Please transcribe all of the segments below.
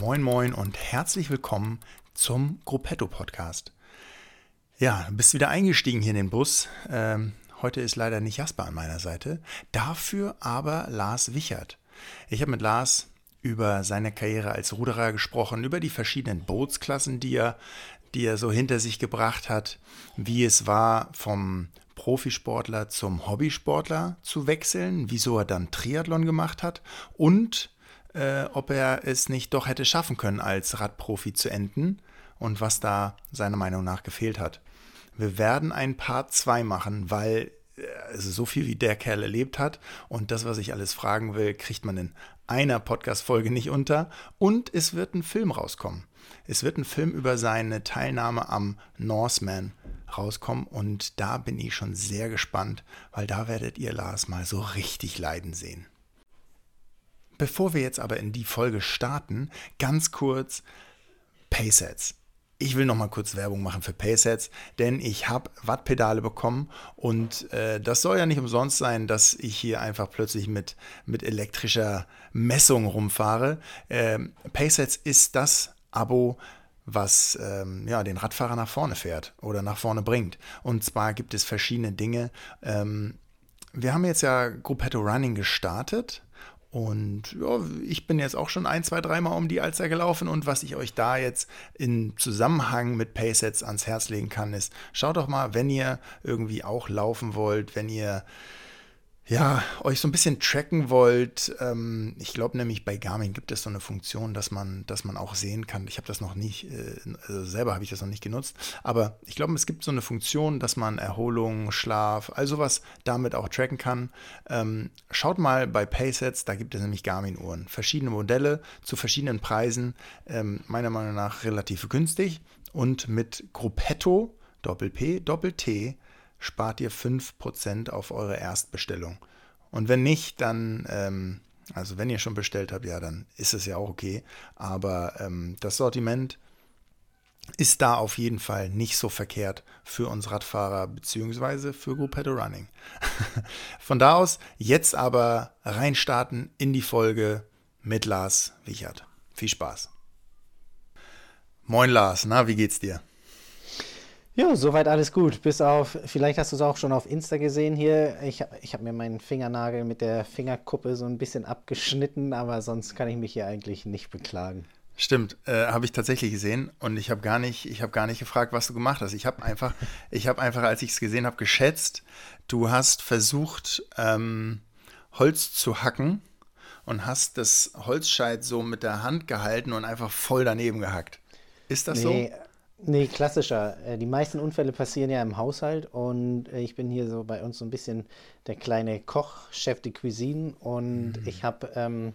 Moin Moin und herzlich willkommen zum Gruppetto Podcast. Ja, du bist wieder eingestiegen hier in den Bus. Ähm, heute ist leider nicht Jasper an meiner Seite, dafür aber Lars Wichert. Ich habe mit Lars über seine Karriere als Ruderer gesprochen, über die verschiedenen Bootsklassen, die er, die er so hinter sich gebracht hat, wie es war, vom Profisportler zum Hobbysportler zu wechseln, wieso er dann Triathlon gemacht hat und äh, ob er es nicht doch hätte schaffen können, als Radprofi zu enden und was da seiner Meinung nach gefehlt hat. Wir werden ein Part 2 machen, weil also so viel wie der Kerl erlebt hat und das, was ich alles fragen will, kriegt man in einer Podcast-Folge nicht unter. Und es wird ein Film rauskommen. Es wird ein Film über seine Teilnahme am Norseman rauskommen und da bin ich schon sehr gespannt, weil da werdet ihr Lars mal so richtig leiden sehen. Bevor wir jetzt aber in die Folge starten, ganz kurz Paysets. Ich will noch mal kurz Werbung machen für Paysets, denn ich habe Wattpedale bekommen und äh, das soll ja nicht umsonst sein, dass ich hier einfach plötzlich mit, mit elektrischer Messung rumfahre. Ähm, Paysets ist das Abo, was ähm, ja, den Radfahrer nach vorne fährt oder nach vorne bringt. Und zwar gibt es verschiedene Dinge. Ähm, wir haben jetzt ja Gruppetto Running gestartet und ja, ich bin jetzt auch schon ein, zwei, dreimal um die Alster gelaufen. Und was ich euch da jetzt in Zusammenhang mit Paysets ans Herz legen kann, ist, schaut doch mal, wenn ihr irgendwie auch laufen wollt, wenn ihr ja, euch so ein bisschen tracken wollt, ähm, ich glaube nämlich bei Garmin gibt es so eine Funktion, dass man, dass man auch sehen kann. Ich habe das noch nicht, äh, also selber habe ich das noch nicht genutzt, aber ich glaube, es gibt so eine Funktion, dass man Erholung, Schlaf, also was damit auch tracken kann. Ähm, schaut mal bei Paysets, da gibt es nämlich Garmin-Uhren. Verschiedene Modelle zu verschiedenen Preisen, ähm, meiner Meinung nach relativ günstig und mit Gruppetto, Doppel-P, Doppel-T, spart ihr 5% auf eure Erstbestellung. Und wenn nicht, dann, ähm, also wenn ihr schon bestellt habt, ja, dann ist es ja auch okay. Aber ähm, das Sortiment ist da auf jeden Fall nicht so verkehrt für uns Radfahrer beziehungsweise für Gruppetto Running. Von da aus jetzt aber reinstarten in die Folge mit Lars Wichert. Viel Spaß. Moin Lars, na, wie geht's dir? Ja, soweit alles gut. Bis auf, vielleicht hast du es auch schon auf Insta gesehen hier. Ich, ich habe mir meinen Fingernagel mit der Fingerkuppe so ein bisschen abgeschnitten, aber sonst kann ich mich hier eigentlich nicht beklagen. Stimmt, äh, habe ich tatsächlich gesehen und ich habe gar nicht, ich habe gar nicht gefragt, was du gemacht hast. Ich habe einfach, ich habe einfach, als ich es gesehen habe, geschätzt, du hast versucht ähm, Holz zu hacken und hast das Holzscheit so mit der Hand gehalten und einfach voll daneben gehackt. Ist das nee, so? Nee, klassischer. Äh, die meisten Unfälle passieren ja im Haushalt und äh, ich bin hier so bei uns so ein bisschen der kleine Koch, Chef de Cuisine und mhm. ich habe ähm,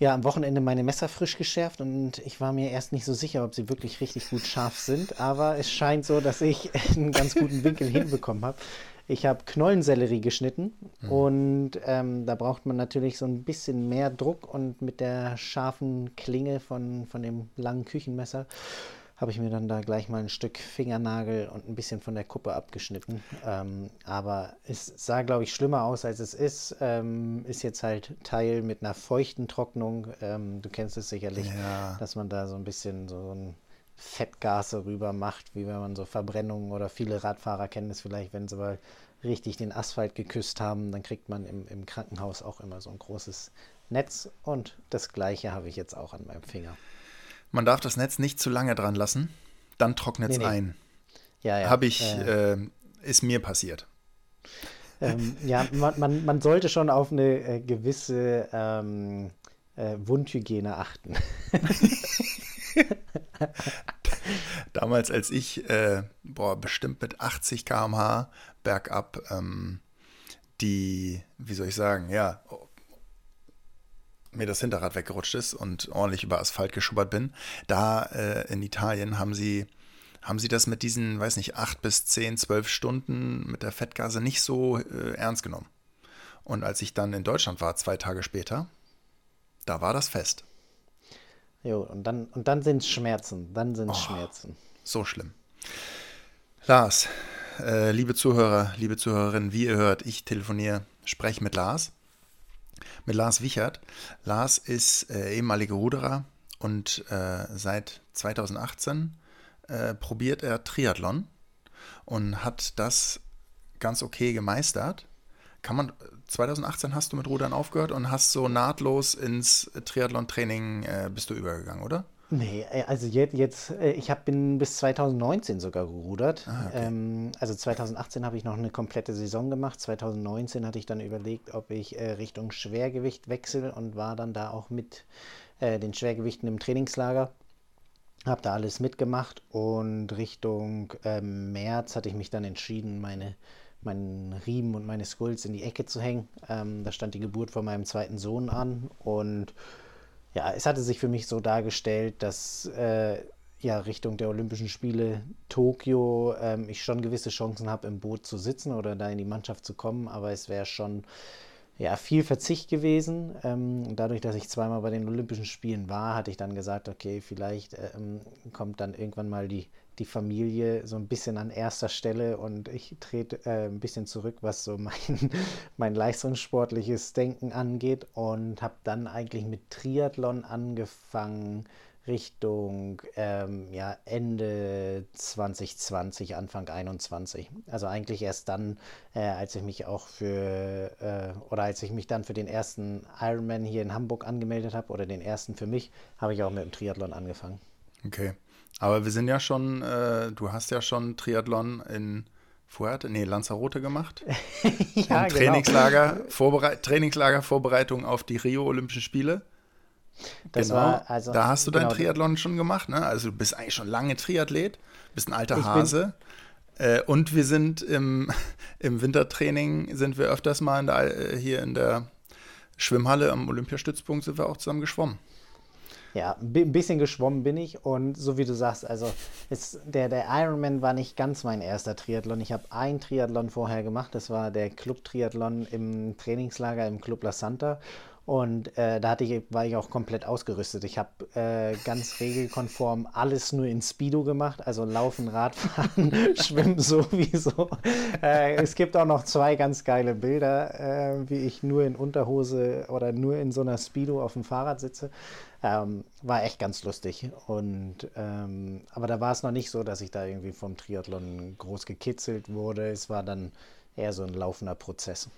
ja am Wochenende meine Messer frisch geschärft und ich war mir erst nicht so sicher, ob sie wirklich richtig gut scharf sind, aber es scheint so, dass ich einen ganz guten Winkel hinbekommen habe. Ich habe Knollensellerie geschnitten mhm. und ähm, da braucht man natürlich so ein bisschen mehr Druck und mit der scharfen Klinge von, von dem langen Küchenmesser habe ich mir dann da gleich mal ein Stück Fingernagel und ein bisschen von der Kuppe abgeschnitten. Ähm, aber es sah, glaube ich, schlimmer aus, als es ist. Ähm, ist jetzt halt Teil mit einer feuchten Trocknung. Ähm, du kennst es sicherlich, ja. dass man da so ein bisschen so ein Fettgas rüber macht, wie wenn man so Verbrennungen oder viele Radfahrer kennen es vielleicht, wenn sie mal richtig den Asphalt geküsst haben, dann kriegt man im, im Krankenhaus auch immer so ein großes Netz und das gleiche habe ich jetzt auch an meinem Finger. Man darf das Netz nicht zu lange dran lassen, dann trocknet es nee, nee. ein. Ja, ja. Habe ich, äh, äh, ist mir passiert. Ähm, ja, man, man, man, sollte schon auf eine äh, gewisse ähm, äh, Wundhygiene achten. Damals, als ich, äh, boah, bestimmt mit 80 km/h bergab ähm, die, wie soll ich sagen, ja, mir das Hinterrad weggerutscht ist und ordentlich über Asphalt geschubbert bin. Da äh, in Italien haben sie, haben sie das mit diesen, weiß nicht, acht bis zehn, zwölf Stunden mit der Fettgase nicht so äh, ernst genommen. Und als ich dann in Deutschland war, zwei Tage später, da war das fest. Jo, und dann, und dann sind es Schmerzen. Dann sind es oh, Schmerzen. So schlimm. Lars, äh, liebe Zuhörer, liebe Zuhörerinnen, wie ihr hört, ich telefoniere, spreche mit Lars mit Lars Wichert. Lars ist äh, ehemaliger Ruderer und äh, seit 2018 äh, probiert er Triathlon und hat das ganz okay gemeistert. Kann man, 2018 hast du mit Rudern aufgehört und hast so nahtlos ins Triathlon-Training äh, bist du übergegangen, oder? Nee, äh, also jetzt, jetzt äh, ich hab, bin bis 2019 sogar gerudert. Ah, okay. ähm, also 2018 habe ich noch eine komplette Saison gemacht. 2019 hatte ich dann überlegt, ob ich äh, Richtung Schwergewicht wechsle und war dann da auch mit äh, den Schwergewichten im Trainingslager. Habe da alles mitgemacht und Richtung ähm, März hatte ich mich dann entschieden, meine meinen Riemen und meine Skulls in die Ecke zu hängen. Ähm, da stand die Geburt von meinem zweiten Sohn an und ja, es hatte sich für mich so dargestellt, dass äh, ja Richtung der Olympischen Spiele Tokio ähm, ich schon gewisse Chancen habe, im Boot zu sitzen oder da in die Mannschaft zu kommen, aber es wäre schon ja, viel Verzicht gewesen. Ähm, dadurch, dass ich zweimal bei den Olympischen Spielen war, hatte ich dann gesagt, okay, vielleicht ähm, kommt dann irgendwann mal die die Familie so ein bisschen an erster Stelle und ich trete äh, ein bisschen zurück, was so mein, mein leistungssportliches Denken angeht und habe dann eigentlich mit Triathlon angefangen Richtung ähm, ja, Ende 2020, Anfang 21. Also eigentlich erst dann, äh, als ich mich auch für äh, oder als ich mich dann für den ersten Ironman hier in Hamburg angemeldet habe oder den ersten für mich, habe ich auch mit dem Triathlon angefangen. Okay. Aber wir sind ja schon, äh, du hast ja schon Triathlon in Fuerte, nee, Lanzarote gemacht. ja, genau. Trainingslager, genau. Trainingslager, Vorbereitung auf die Rio Olympischen Spiele. Das genau. War, also, da hast du dein genau. Triathlon schon gemacht, ne? Also du bist eigentlich schon lange Triathlet, bist ein alter ich Hase. Äh, und wir sind im, im Wintertraining, sind wir öfters mal in der, äh, hier in der Schwimmhalle am Olympiastützpunkt sind wir auch zusammen geschwommen. Ja, ein bisschen geschwommen bin ich und so wie du sagst, also ist, der, der Ironman war nicht ganz mein erster Triathlon. Ich habe ein Triathlon vorher gemacht, das war der Club-Triathlon im Trainingslager im Club La Santa und äh, da hatte ich, war ich auch komplett ausgerüstet. Ich habe äh, ganz regelkonform alles nur in Speedo gemacht, also Laufen, Radfahren, Schwimmen sowieso. Äh, es gibt auch noch zwei ganz geile Bilder, äh, wie ich nur in Unterhose oder nur in so einer Speedo auf dem Fahrrad sitze. Ähm, war echt ganz lustig. Und ähm, aber da war es noch nicht so, dass ich da irgendwie vom Triathlon groß gekitzelt wurde. Es war dann eher so ein laufender Prozess.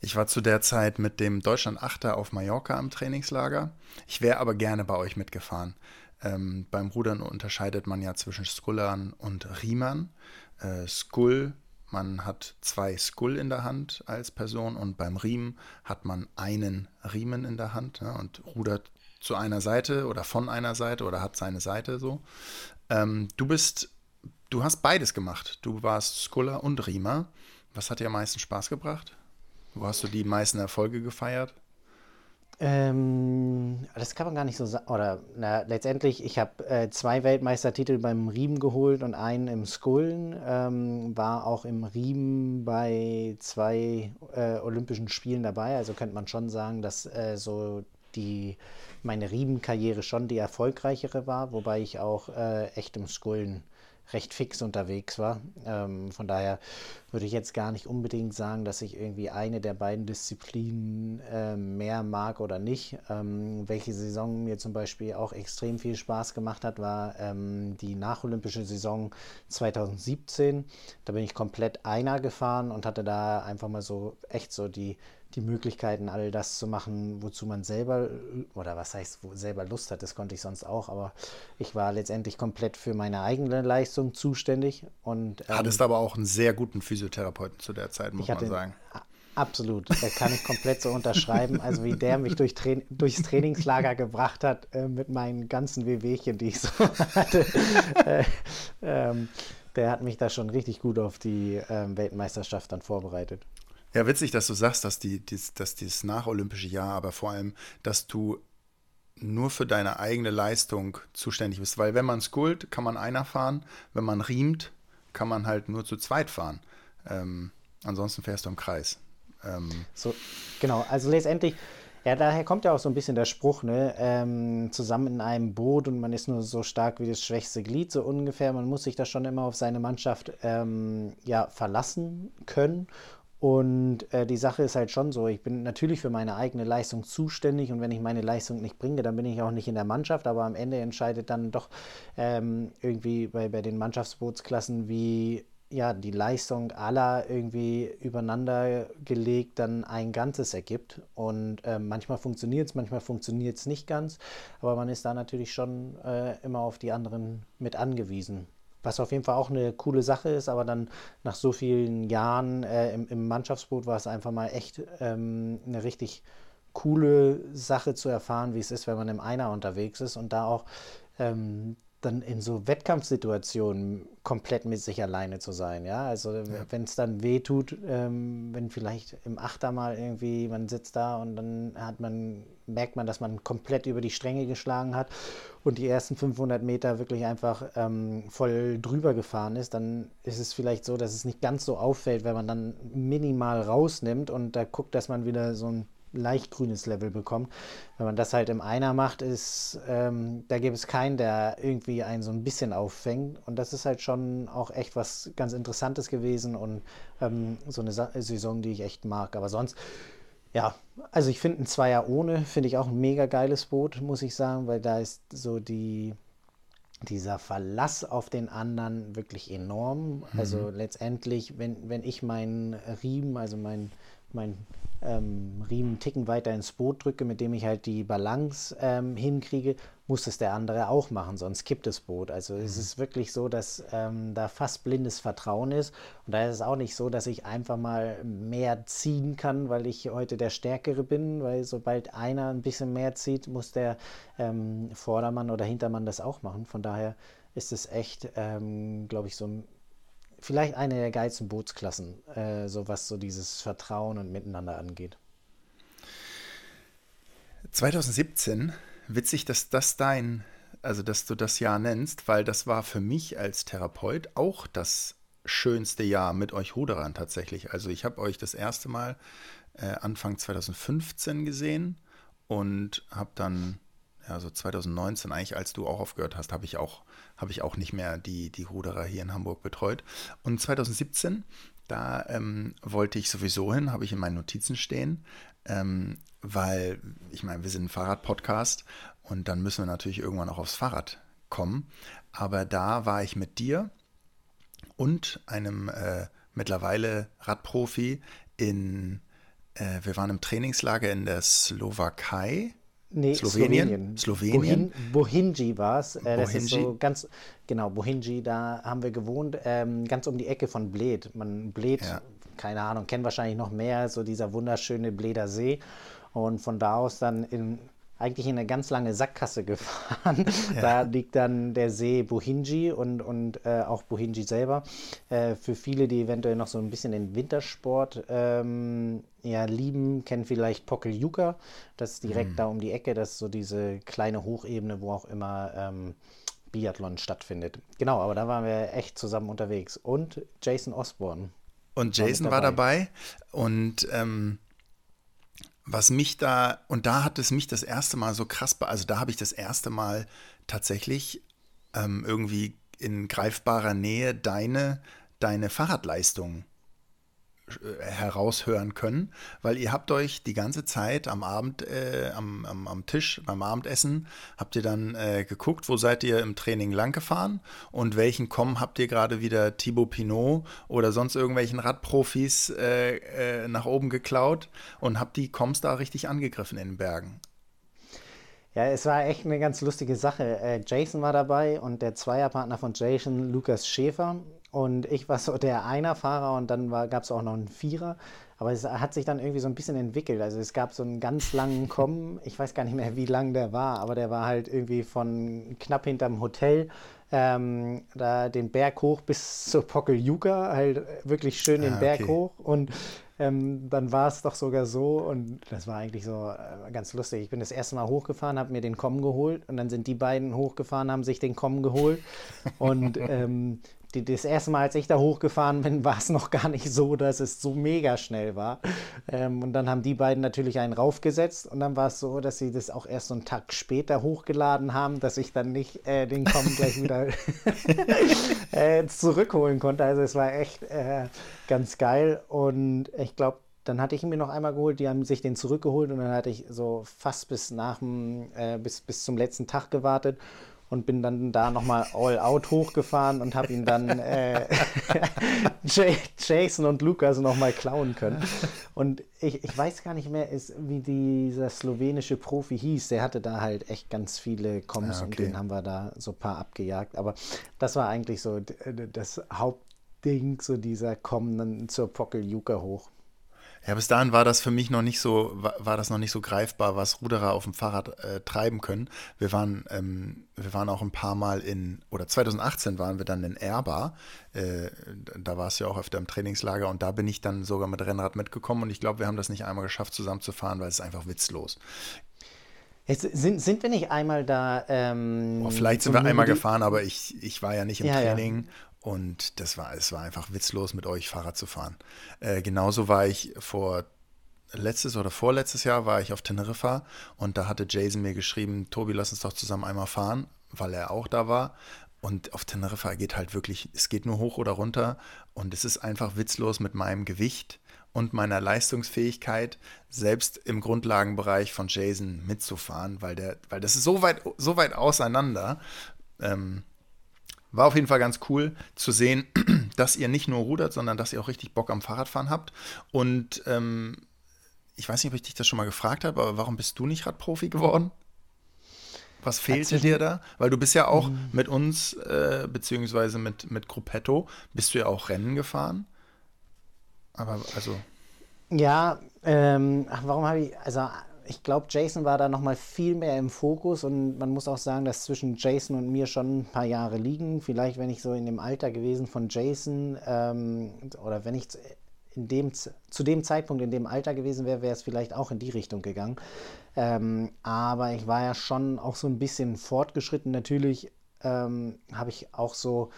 Ich war zu der Zeit mit dem Deutschland Achter auf Mallorca im Trainingslager. Ich wäre aber gerne bei euch mitgefahren. Ähm, beim Rudern unterscheidet man ja zwischen Skullern und Riemern. Äh, Skull, man hat zwei Skull in der Hand als Person und beim Riemen hat man einen Riemen in der Hand ja, und rudert zu einer Seite oder von einer Seite oder hat seine Seite so. Ähm, du bist, du hast beides gemacht. Du warst Skuller und Riemer. Was hat dir am meisten Spaß gebracht? Wo hast du die meisten Erfolge gefeiert? Ähm, das kann man gar nicht so sagen. Oder na, letztendlich, ich habe äh, zwei Weltmeistertitel beim Riemen geholt und einen im Skullen. Ähm, war auch im Riemen bei zwei äh, Olympischen Spielen dabei. Also könnte man schon sagen, dass äh, so die meine Riemenkarriere schon die erfolgreichere war, wobei ich auch äh, echt im Skullen recht fix unterwegs war. Ähm, von daher würde ich jetzt gar nicht unbedingt sagen, dass ich irgendwie eine der beiden Disziplinen äh, mehr mag oder nicht. Ähm, welche Saison mir zum Beispiel auch extrem viel Spaß gemacht hat, war ähm, die nacholympische Saison 2017. Da bin ich komplett einer gefahren und hatte da einfach mal so echt so die die Möglichkeiten, all das zu machen, wozu man selber, oder was heißt, selber Lust hat, das konnte ich sonst auch, aber ich war letztendlich komplett für meine eigene Leistung zuständig. Und, ähm, Hattest aber auch einen sehr guten Physiotherapeuten zu der Zeit, muss man sagen. Absolut, das kann ich komplett so unterschreiben. Also wie der mich durch Tra durchs Trainingslager gebracht hat äh, mit meinen ganzen Wehwehchen, die ich so hatte. äh, ähm, der hat mich da schon richtig gut auf die ähm, Weltmeisterschaft dann vorbereitet. Ja, witzig, dass du sagst, dass, die, dies, dass dieses nacholympische Jahr, aber vor allem, dass du nur für deine eigene Leistung zuständig bist. Weil wenn man skult, kann man einer fahren. Wenn man riemt, kann man halt nur zu zweit fahren. Ähm, ansonsten fährst du im Kreis. Ähm, so, genau, also letztendlich, ja, daher kommt ja auch so ein bisschen der Spruch, ne? Ähm, zusammen in einem Boot und man ist nur so stark wie das schwächste Glied, so ungefähr. Man muss sich da schon immer auf seine Mannschaft ähm, ja, verlassen können. Und äh, die Sache ist halt schon so, ich bin natürlich für meine eigene Leistung zuständig und wenn ich meine Leistung nicht bringe, dann bin ich auch nicht in der Mannschaft, aber am Ende entscheidet dann doch ähm, irgendwie bei, bei den Mannschaftsbootsklassen, wie ja, die Leistung aller irgendwie übereinander gelegt dann ein Ganzes ergibt. Und äh, manchmal funktioniert es, manchmal funktioniert es nicht ganz, aber man ist da natürlich schon äh, immer auf die anderen mit angewiesen. Was auf jeden Fall auch eine coole Sache ist, aber dann nach so vielen Jahren äh, im, im, Mannschaftsboot war es einfach mal echt ähm, eine richtig coole Sache zu erfahren, wie es ist, wenn man im Einer unterwegs ist und da auch ähm, dann in so Wettkampfsituationen komplett mit sich alleine zu sein. Ja, also ja. wenn es dann weh tut, ähm, wenn vielleicht im Achter mal irgendwie man sitzt da und dann hat man merkt man, dass man komplett über die Stränge geschlagen hat und die ersten 500 Meter wirklich einfach ähm, voll drüber gefahren ist, dann ist es vielleicht so, dass es nicht ganz so auffällt, wenn man dann minimal rausnimmt und da guckt, dass man wieder so ein leicht grünes Level bekommt. Wenn man das halt im Einer macht, ist, ähm, da gibt es keinen, der irgendwie einen so ein bisschen auffängt. Und das ist halt schon auch echt was ganz Interessantes gewesen und ähm, so eine Sa Saison, die ich echt mag. Aber sonst, ja, also ich finde ein Zweier ohne, finde ich auch ein mega geiles Boot, muss ich sagen, weil da ist so die, dieser Verlass auf den anderen wirklich enorm. Also mhm. Also letztendlich, wenn, wenn ich meinen Riemen, also mein, mein ähm, Riemen ticken weiter ins Boot drücke, mit dem ich halt die Balance ähm, hinkriege, muss es der andere auch machen, sonst kippt das Boot. Also mhm. es ist wirklich so, dass ähm, da fast blindes Vertrauen ist. Und da ist es auch nicht so, dass ich einfach mal mehr ziehen kann, weil ich heute der Stärkere bin, weil sobald einer ein bisschen mehr zieht, muss der ähm, Vordermann oder Hintermann das auch machen. Von daher ist es echt, ähm, glaube ich, so ein vielleicht eine der geilsten Bootsklassen, äh, so was so dieses Vertrauen und Miteinander angeht. 2017, witzig, dass das dein, also dass du das Jahr nennst, weil das war für mich als Therapeut auch das schönste Jahr mit euch Ruderern tatsächlich. Also ich habe euch das erste Mal äh, Anfang 2015 gesehen und habe dann ja, so 2019 eigentlich, als du auch aufgehört hast, habe ich auch, habe ich auch nicht mehr die, die Ruderer hier in Hamburg betreut. Und 2017, da ähm, wollte ich sowieso hin, habe ich in meinen Notizen stehen, ähm, weil ich meine, wir sind ein Fahrrad-Podcast und dann müssen wir natürlich irgendwann auch aufs Fahrrad kommen. Aber da war ich mit dir und einem äh, mittlerweile Radprofi in, äh, wir waren im Trainingslager in der Slowakei Nee, Slowenien. Slowenien. Bohinji war es. Äh, das ist so ganz, genau, Bohinji, da haben wir gewohnt, ähm, ganz um die Ecke von Bled. Man, Bled, ja. keine Ahnung, kennt wahrscheinlich noch mehr, so dieser wunderschöne Bleder See. Und von da aus dann in eigentlich in eine ganz lange Sackgasse gefahren. Ja. Da liegt dann der See Bohinji und, und äh, auch Bohinji selber. Äh, für viele, die eventuell noch so ein bisschen den Wintersport ähm, ja, lieben, kennen vielleicht Pokeljuka. Das ist direkt mhm. da um die Ecke. Das ist so diese kleine Hochebene, wo auch immer ähm, Biathlon stattfindet. Genau, aber da waren wir echt zusammen unterwegs. Und Jason Osborne. Und Jason war dabei. War dabei und ähm was mich da, und da hat es mich das erste Mal so krass, also da habe ich das erste Mal tatsächlich ähm, irgendwie in greifbarer Nähe deine, deine Fahrradleistung heraushören können, weil ihr habt euch die ganze Zeit am Abend, äh, am, am, am, Tisch beim Abendessen, habt ihr dann äh, geguckt, wo seid ihr im Training lang gefahren und welchen Kommen habt ihr gerade wieder Thibaut Pinot oder sonst irgendwelchen Radprofis äh, äh, nach oben geklaut und habt die Koms da richtig angegriffen in den Bergen. Ja, es war echt eine ganz lustige Sache. Äh, Jason war dabei und der Zweierpartner von Jason, Lukas Schäfer. Und ich war so der Einerfahrer und dann gab es auch noch einen Vierer. Aber es hat sich dann irgendwie so ein bisschen entwickelt. Also es gab so einen ganz langen Kommen. Ich weiß gar nicht mehr, wie lang der war, aber der war halt irgendwie von knapp hinterm Hotel ähm, da den Berg hoch bis zur Pokeljuka, halt wirklich schön den ah, okay. Berg hoch. Und ähm, dann war es doch sogar so, und das war eigentlich so äh, ganz lustig. Ich bin das erste Mal hochgefahren, habe mir den Kommen geholt und dann sind die beiden hochgefahren, haben sich den Kommen geholt. Und ähm, die, das erste Mal, als ich da hochgefahren bin, war es noch gar nicht so, dass es so mega schnell war. Ähm, und dann haben die beiden natürlich einen raufgesetzt und dann war es so, dass sie das auch erst so einen Tag später hochgeladen haben, dass ich dann nicht äh, den Kommen gleich wieder äh, zurückholen konnte. Also es war echt äh, ganz geil und ich glaube, dann hatte ich ihn mir noch einmal geholt, die haben sich den zurückgeholt und dann hatte ich so fast bis nach dem, äh, bis, bis zum letzten Tag gewartet und bin dann da nochmal all out hochgefahren und habe ihn dann äh, Jason und Lukas nochmal klauen können. Und ich, ich weiß gar nicht mehr, ist, wie dieser slowenische Profi hieß. Der hatte da halt echt ganz viele Koms ja, okay. und den haben wir da so ein paar abgejagt. Aber das war eigentlich so das Hauptding, so dieser Kommen zur Pockeljuka hoch. Ja, bis dahin war das für mich noch nicht so, war, war das noch nicht so greifbar, was Ruderer auf dem Fahrrad äh, treiben können. Wir waren, ähm, wir waren auch ein paar Mal in, oder 2018 waren wir dann in Erba. Äh, da war es ja auch öfter im Trainingslager und da bin ich dann sogar mit Rennrad mitgekommen und ich glaube, wir haben das nicht einmal geschafft, zusammen zu fahren, weil es ist einfach witzlos. Jetzt sind, sind wir nicht einmal da? Ähm, oh, vielleicht sind wir einmal gefahren, aber ich, ich war ja nicht im ja, Training ja. Und das war, es war einfach witzlos, mit euch Fahrrad zu fahren. Äh, genauso war ich vor letztes oder vorletztes Jahr war ich auf Teneriffa und da hatte Jason mir geschrieben, Tobi, lass uns doch zusammen einmal fahren, weil er auch da war. Und auf Teneriffa geht halt wirklich, es geht nur hoch oder runter und es ist einfach witzlos mit meinem Gewicht und meiner Leistungsfähigkeit, selbst im Grundlagenbereich von Jason mitzufahren, weil der, weil das ist so weit, so weit auseinander. Ähm, war auf jeden Fall ganz cool zu sehen, dass ihr nicht nur rudert, sondern dass ihr auch richtig Bock am Fahrradfahren habt. Und ähm, ich weiß nicht, ob ich dich das schon mal gefragt habe, aber warum bist du nicht Radprofi geworden? Was fehlte dir da? Weil du bist ja auch mhm. mit uns, äh, beziehungsweise mit, mit Gruppetto, bist du ja auch Rennen gefahren. Aber also. Ja, ähm, warum habe ich, also ich glaube, Jason war da nochmal viel mehr im Fokus und man muss auch sagen, dass zwischen Jason und mir schon ein paar Jahre liegen. Vielleicht, wenn ich so in dem Alter gewesen von Jason ähm, oder wenn ich in dem, zu dem Zeitpunkt in dem Alter gewesen wäre, wäre es vielleicht auch in die Richtung gegangen. Ähm, aber ich war ja schon auch so ein bisschen fortgeschritten. Natürlich ähm, habe ich auch so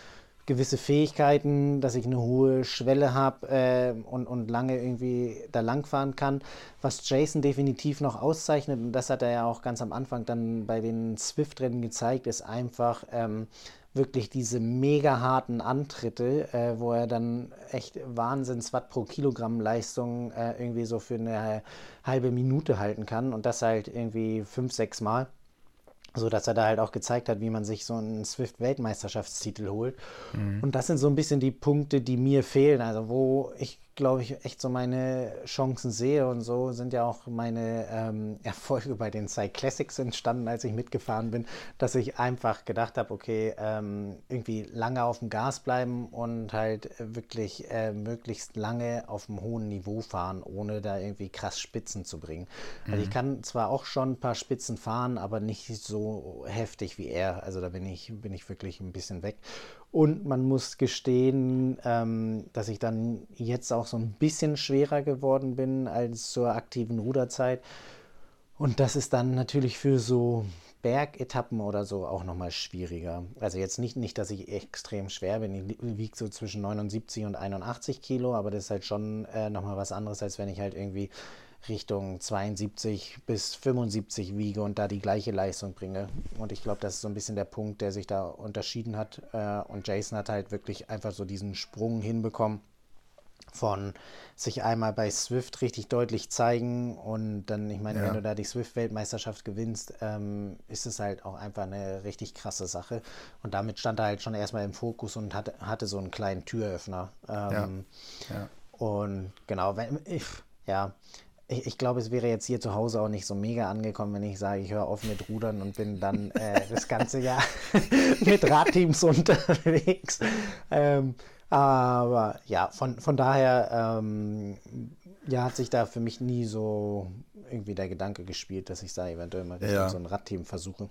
gewisse Fähigkeiten, dass ich eine hohe Schwelle habe äh, und, und lange irgendwie da langfahren kann. Was Jason definitiv noch auszeichnet, und das hat er ja auch ganz am Anfang dann bei den Swift-Rennen gezeigt, ist einfach ähm, wirklich diese mega harten Antritte, äh, wo er dann echt Wahnsinns Watt pro Kilogramm Leistung äh, irgendwie so für eine halbe Minute halten kann und das halt irgendwie fünf, sechs Mal so dass er da halt auch gezeigt hat, wie man sich so einen Swift-Weltmeisterschaftstitel holt. Mhm. Und das sind so ein bisschen die Punkte, die mir fehlen. Also wo ich glaube ich, echt so meine Chancen sehe und so sind ja auch meine ähm, Erfolge bei den Cyclassics entstanden, als ich mitgefahren bin, dass ich einfach gedacht habe, okay, ähm, irgendwie lange auf dem Gas bleiben und halt wirklich äh, möglichst lange auf einem hohen Niveau fahren, ohne da irgendwie krass Spitzen zu bringen. Mhm. Also ich mhm. kann zwar auch schon ein paar Spitzen fahren, aber nicht so heftig wie er. Also da bin ich, bin ich wirklich ein bisschen weg. Und man muss gestehen, ähm, dass ich dann jetzt auch so ein bisschen schwerer geworden bin als zur aktiven Ruderzeit. Und das ist dann natürlich für so Bergetappen oder so auch nochmal schwieriger. Also jetzt nicht, nicht, dass ich extrem schwer bin. Ich wiege so zwischen 79 und 81 Kilo, aber das ist halt schon äh, nochmal was anderes, als wenn ich halt irgendwie Richtung 72 bis 75 wiege und da die gleiche Leistung bringe. Und ich glaube, das ist so ein bisschen der Punkt, der sich da unterschieden hat. Äh, und Jason hat halt wirklich einfach so diesen Sprung hinbekommen von sich einmal bei Swift richtig deutlich zeigen und dann, ich meine, ja. wenn du da die Swift-Weltmeisterschaft gewinnst, ähm, ist es halt auch einfach eine richtig krasse Sache. Und damit stand er halt schon erstmal im Fokus und hatte, hatte so einen kleinen Türöffner. Ähm, ja. Ja. Und genau, wenn ich, ja, ich, ich glaube, es wäre jetzt hier zu Hause auch nicht so mega angekommen, wenn ich sage, ich höre auf mit Rudern und bin dann äh, das ganze Jahr mit Radteams unterwegs. Ähm, aber ja, von, von daher ähm, ja, hat sich da für mich nie so irgendwie der Gedanke gespielt, dass ich da eventuell mal ja. so ein Radteam versuche.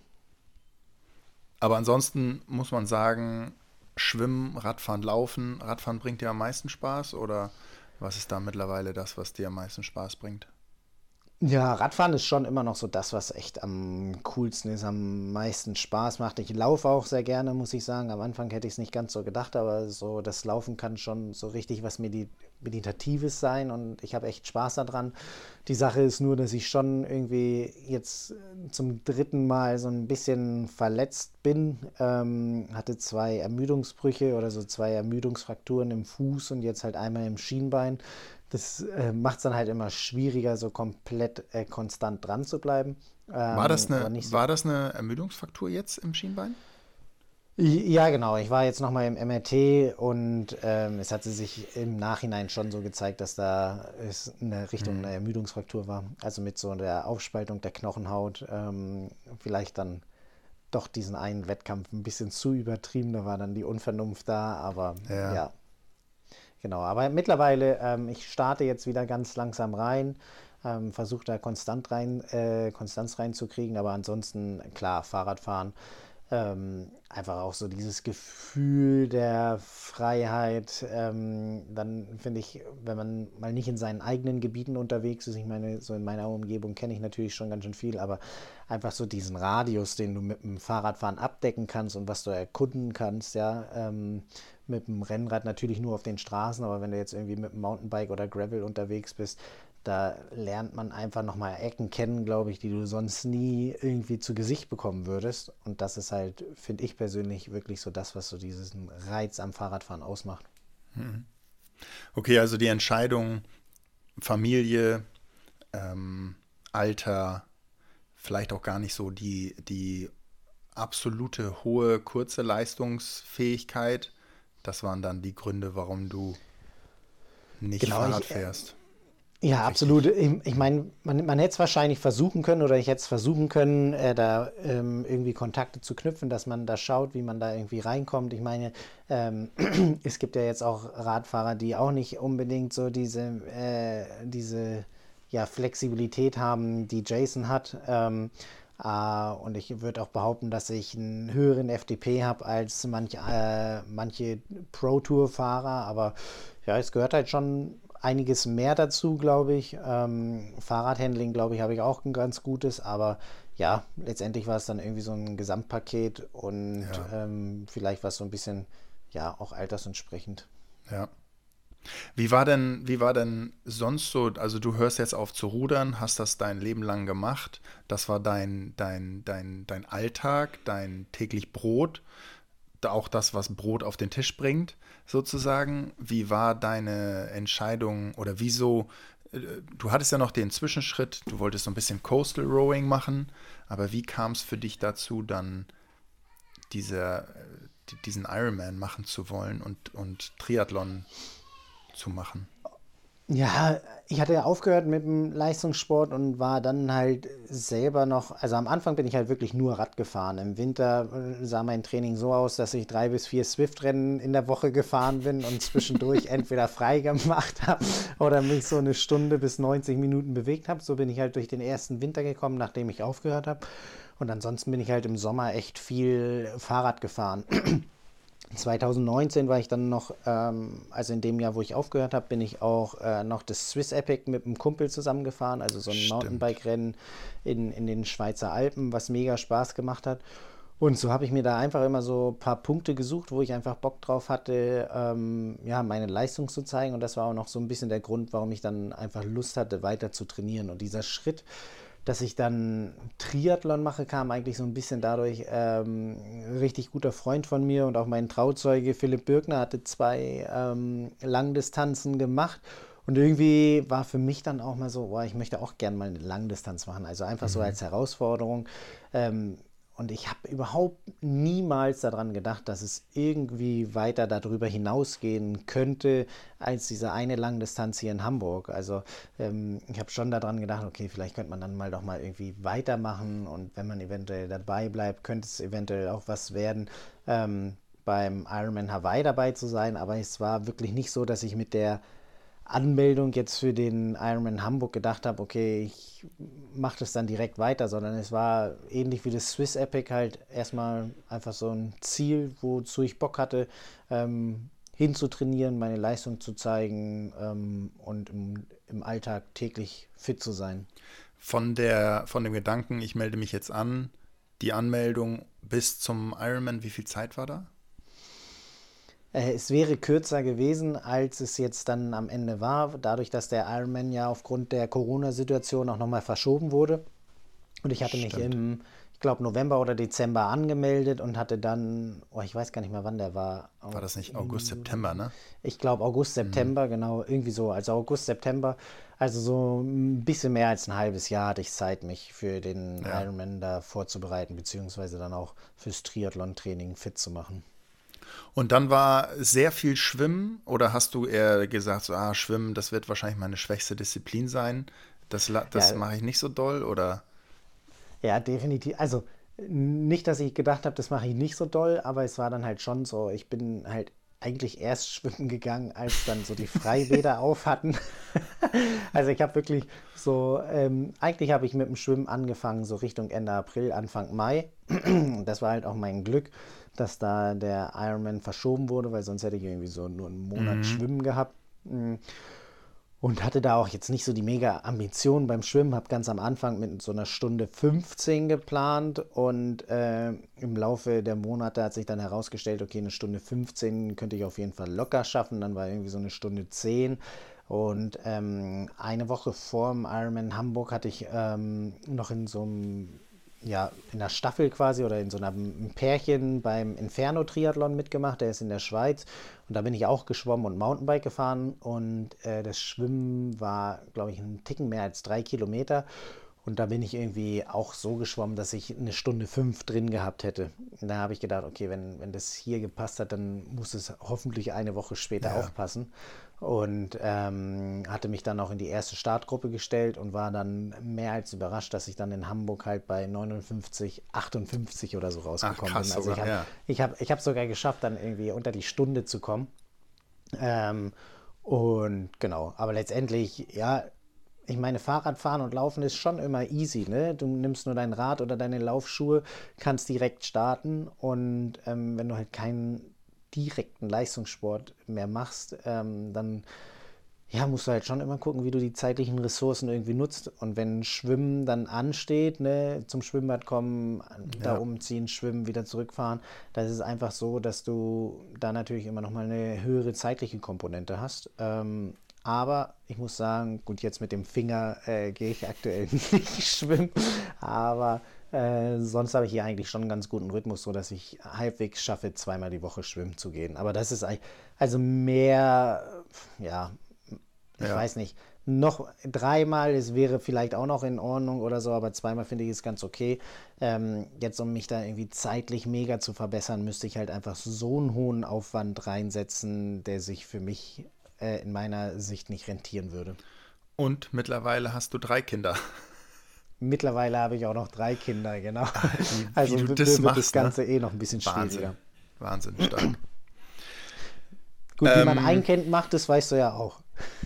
Aber ansonsten muss man sagen, Schwimmen, Radfahren, Laufen. Radfahren bringt dir am meisten Spaß oder was ist da mittlerweile das, was dir am meisten Spaß bringt? Ja, Radfahren ist schon immer noch so das, was echt am coolsten ist, am meisten Spaß macht. Ich laufe auch sehr gerne, muss ich sagen. Am Anfang hätte ich es nicht ganz so gedacht, aber so das Laufen kann schon so richtig was Meditatives sein und ich habe echt Spaß daran. Die Sache ist nur, dass ich schon irgendwie jetzt zum dritten Mal so ein bisschen verletzt bin. Ähm, hatte zwei Ermüdungsbrüche oder so zwei Ermüdungsfrakturen im Fuß und jetzt halt einmal im Schienbein. Das äh, macht es dann halt immer schwieriger, so komplett äh, konstant dran zu bleiben. Ähm, war, das eine, so war das eine Ermüdungsfraktur jetzt im Schienbein? Ja, genau. Ich war jetzt nochmal im MRT und ähm, es hatte sich im Nachhinein schon so gezeigt, dass da es eine Richtung mhm. einer Ermüdungsfraktur war. Also mit so der Aufspaltung der Knochenhaut. Ähm, vielleicht dann doch diesen einen Wettkampf ein bisschen zu übertrieben. Da war dann die Unvernunft da, aber ja, ja Genau, aber mittlerweile, ähm, ich starte jetzt wieder ganz langsam rein, ähm, versuche da konstant rein, äh, Konstanz reinzukriegen, aber ansonsten, klar, Fahrradfahren, ähm, einfach auch so dieses Gefühl der Freiheit. Ähm, dann finde ich, wenn man mal nicht in seinen eigenen Gebieten unterwegs ist, ich meine, so in meiner Umgebung kenne ich natürlich schon ganz schön viel, aber einfach so diesen Radius, den du mit dem Fahrradfahren abdecken kannst und was du erkunden kannst, ja, ähm, mit dem Rennrad natürlich nur auf den Straßen, aber wenn du jetzt irgendwie mit dem Mountainbike oder Gravel unterwegs bist, da lernt man einfach nochmal Ecken kennen, glaube ich, die du sonst nie irgendwie zu Gesicht bekommen würdest. Und das ist halt, finde ich persönlich, wirklich so das, was so diesen Reiz am Fahrradfahren ausmacht. Mhm. Okay, also die Entscheidung, Familie, ähm, Alter, vielleicht auch gar nicht so die, die absolute hohe kurze Leistungsfähigkeit, das waren dann die Gründe, warum du nicht genau, Fahrrad ich, äh, fährst. Ja, absolut. Ich, ich meine, man, man hätte es wahrscheinlich versuchen können oder ich hätte es versuchen können, äh, da ähm, irgendwie Kontakte zu knüpfen, dass man da schaut, wie man da irgendwie reinkommt. Ich meine, ähm, es gibt ja jetzt auch Radfahrer, die auch nicht unbedingt so diese, äh, diese ja, Flexibilität haben, die Jason hat. Ähm, Uh, und ich würde auch behaupten, dass ich einen höheren FDP habe als manch, äh, manche Pro-Tour-Fahrer. Aber ja, es gehört halt schon einiges mehr dazu, glaube ich. Ähm, Fahrradhandling, glaube ich, habe ich auch ein ganz gutes. Aber ja, letztendlich war es dann irgendwie so ein Gesamtpaket und ja. ähm, vielleicht war es so ein bisschen, ja, auch altersentsprechend. Ja. Wie war denn, wie war denn sonst so, also du hörst jetzt auf zu rudern, hast das dein Leben lang gemacht, das war dein, dein, dein, dein Alltag, dein täglich Brot, auch das, was Brot auf den Tisch bringt, sozusagen. Wie war deine Entscheidung oder wieso, äh, du hattest ja noch den Zwischenschritt, du wolltest so ein bisschen Coastal Rowing machen, aber wie kam es für dich dazu, dann diese, äh, diesen Ironman machen zu wollen und, und Triathlon zu machen? Ja, ich hatte ja aufgehört mit dem Leistungssport und war dann halt selber noch, also am Anfang bin ich halt wirklich nur Rad gefahren. Im Winter äh, sah mein Training so aus, dass ich drei bis vier Swift-Rennen in der Woche gefahren bin und zwischendurch entweder frei gemacht habe oder mich so eine Stunde bis 90 Minuten bewegt habe. So bin ich halt durch den ersten Winter gekommen, nachdem ich aufgehört habe. Und ansonsten bin ich halt im Sommer echt viel Fahrrad gefahren. 2019 war ich dann noch, ähm, also in dem Jahr, wo ich aufgehört habe, bin ich auch äh, noch das Swiss Epic mit einem Kumpel zusammengefahren, also so ein Mountainbike-Rennen in, in den Schweizer Alpen, was mega Spaß gemacht hat. Und so habe ich mir da einfach immer so ein paar Punkte gesucht, wo ich einfach Bock drauf hatte, ähm, ja, meine Leistung zu zeigen. Und das war auch noch so ein bisschen der Grund, warum ich dann einfach Lust hatte, weiter zu trainieren. Und dieser Schritt, dass ich dann Triathlon mache, kam eigentlich so ein bisschen dadurch, ähm, richtig guter Freund von mir und auch mein Trauzeuge Philipp Birkner hatte zwei ähm, Langdistanzen gemacht. Und irgendwie war für mich dann auch mal so, boah, ich möchte auch gerne mal eine Langdistanz machen. Also einfach mhm. so als Herausforderung. Ähm, und ich habe überhaupt niemals daran gedacht, dass es irgendwie weiter darüber hinausgehen könnte, als diese eine Langdistanz hier in Hamburg. Also ähm, ich habe schon daran gedacht, okay, vielleicht könnte man dann mal doch mal irgendwie weitermachen und wenn man eventuell dabei bleibt, könnte es eventuell auch was werden. Ähm, beim Ironman Hawaii dabei zu sein, aber es war wirklich nicht so, dass ich mit der Anmeldung jetzt für den Ironman Hamburg gedacht habe, okay, ich mache das dann direkt weiter, sondern es war ähnlich wie das Swiss Epic halt erstmal einfach so ein Ziel, wozu ich Bock hatte, ähm, hinzutrainieren, meine Leistung zu zeigen ähm, und im, im Alltag täglich fit zu sein. Von, der, von dem Gedanken, ich melde mich jetzt an, die Anmeldung bis zum Ironman, wie viel Zeit war da? Äh, es wäre kürzer gewesen, als es jetzt dann am Ende war, dadurch, dass der Ironman ja aufgrund der Corona-Situation auch nochmal verschoben wurde. Und ich hatte Stimmt. mich im, ich glaube, November oder Dezember angemeldet und hatte dann, oh, ich weiß gar nicht mehr, wann der war. War das nicht August, September, ne? Ich glaube, August, mhm. September, mhm. genau, irgendwie so. Also August, September. Also so ein bisschen mehr als ein halbes Jahr hatte ich Zeit, mich für den ja. Ironman da vorzubereiten, beziehungsweise dann auch fürs Triathlon-Training fit zu machen. Und dann war sehr viel Schwimmen oder hast du eher gesagt, so, ah, Schwimmen, das wird wahrscheinlich meine schwächste Disziplin sein? Das, das ja, mache ich nicht so doll oder? Ja, definitiv. Also nicht, dass ich gedacht habe, das mache ich nicht so doll, aber es war dann halt schon so, ich bin halt eigentlich erst schwimmen gegangen, als dann so die Freibäder auf hatten. also ich habe wirklich so, ähm, eigentlich habe ich mit dem Schwimmen angefangen, so Richtung Ende April, Anfang Mai. das war halt auch mein Glück, dass da der Ironman verschoben wurde, weil sonst hätte ich irgendwie so nur einen Monat mhm. Schwimmen gehabt. Und hatte da auch jetzt nicht so die mega Ambition beim Schwimmen. Habe ganz am Anfang mit so einer Stunde 15 geplant und äh, im Laufe der Monate hat sich dann herausgestellt, okay, eine Stunde 15 könnte ich auf jeden Fall locker schaffen. Dann war irgendwie so eine Stunde 10. Und ähm, eine Woche vor dem Ironman Hamburg hatte ich ähm, noch in so einem ja, in der Staffel quasi oder in so einem Pärchen beim Inferno-Triathlon mitgemacht. Der ist in der Schweiz. Und da bin ich auch geschwommen und Mountainbike gefahren. Und äh, das Schwimmen war, glaube ich, ein Ticken mehr als drei Kilometer. Und da bin ich irgendwie auch so geschwommen, dass ich eine Stunde fünf drin gehabt hätte. Und da habe ich gedacht, okay, wenn, wenn das hier gepasst hat, dann muss es hoffentlich eine Woche später ja. auch passen und ähm, hatte mich dann auch in die erste Startgruppe gestellt und war dann mehr als überrascht, dass ich dann in Hamburg halt bei 59, 58 oder so rausgekommen Ach, bin. Also sogar, ich habe ja. ich hab, ich hab sogar geschafft, dann irgendwie unter die Stunde zu kommen. Ähm, und genau, aber letztendlich, ja, ich meine, Fahrradfahren und Laufen ist schon immer easy, ne? Du nimmst nur dein Rad oder deine Laufschuhe, kannst direkt starten und ähm, wenn du halt keinen direkten Leistungssport mehr machst, ähm, dann ja, musst du halt schon immer gucken, wie du die zeitlichen Ressourcen irgendwie nutzt. Und wenn Schwimmen dann ansteht, ne, zum Schwimmbad kommen, da umziehen, schwimmen, wieder zurückfahren, da ist es einfach so, dass du da natürlich immer nochmal eine höhere zeitliche Komponente hast. Ähm, aber ich muss sagen, gut, jetzt mit dem Finger äh, gehe ich aktuell nicht schwimmen, aber äh, sonst habe ich hier eigentlich schon einen ganz guten Rhythmus, so dass ich halbwegs schaffe, zweimal die Woche schwimmen zu gehen. Aber das ist also mehr, ja, ich ja. weiß nicht. Noch dreimal, es wäre vielleicht auch noch in Ordnung oder so, aber zweimal finde ich es ganz okay. Ähm, jetzt, um mich da irgendwie zeitlich mega zu verbessern, müsste ich halt einfach so einen hohen Aufwand reinsetzen, der sich für mich äh, in meiner Sicht nicht rentieren würde. Und mittlerweile hast du drei Kinder. Mittlerweile habe ich auch noch drei Kinder, genau. Wie, also wie das wird machst, das ne? Ganze ne? eh noch ein bisschen schwieriger. Wahnsinn, Wahnsinn stark. Gut, wie man ähm, ein Kind macht, das weißt du ja auch.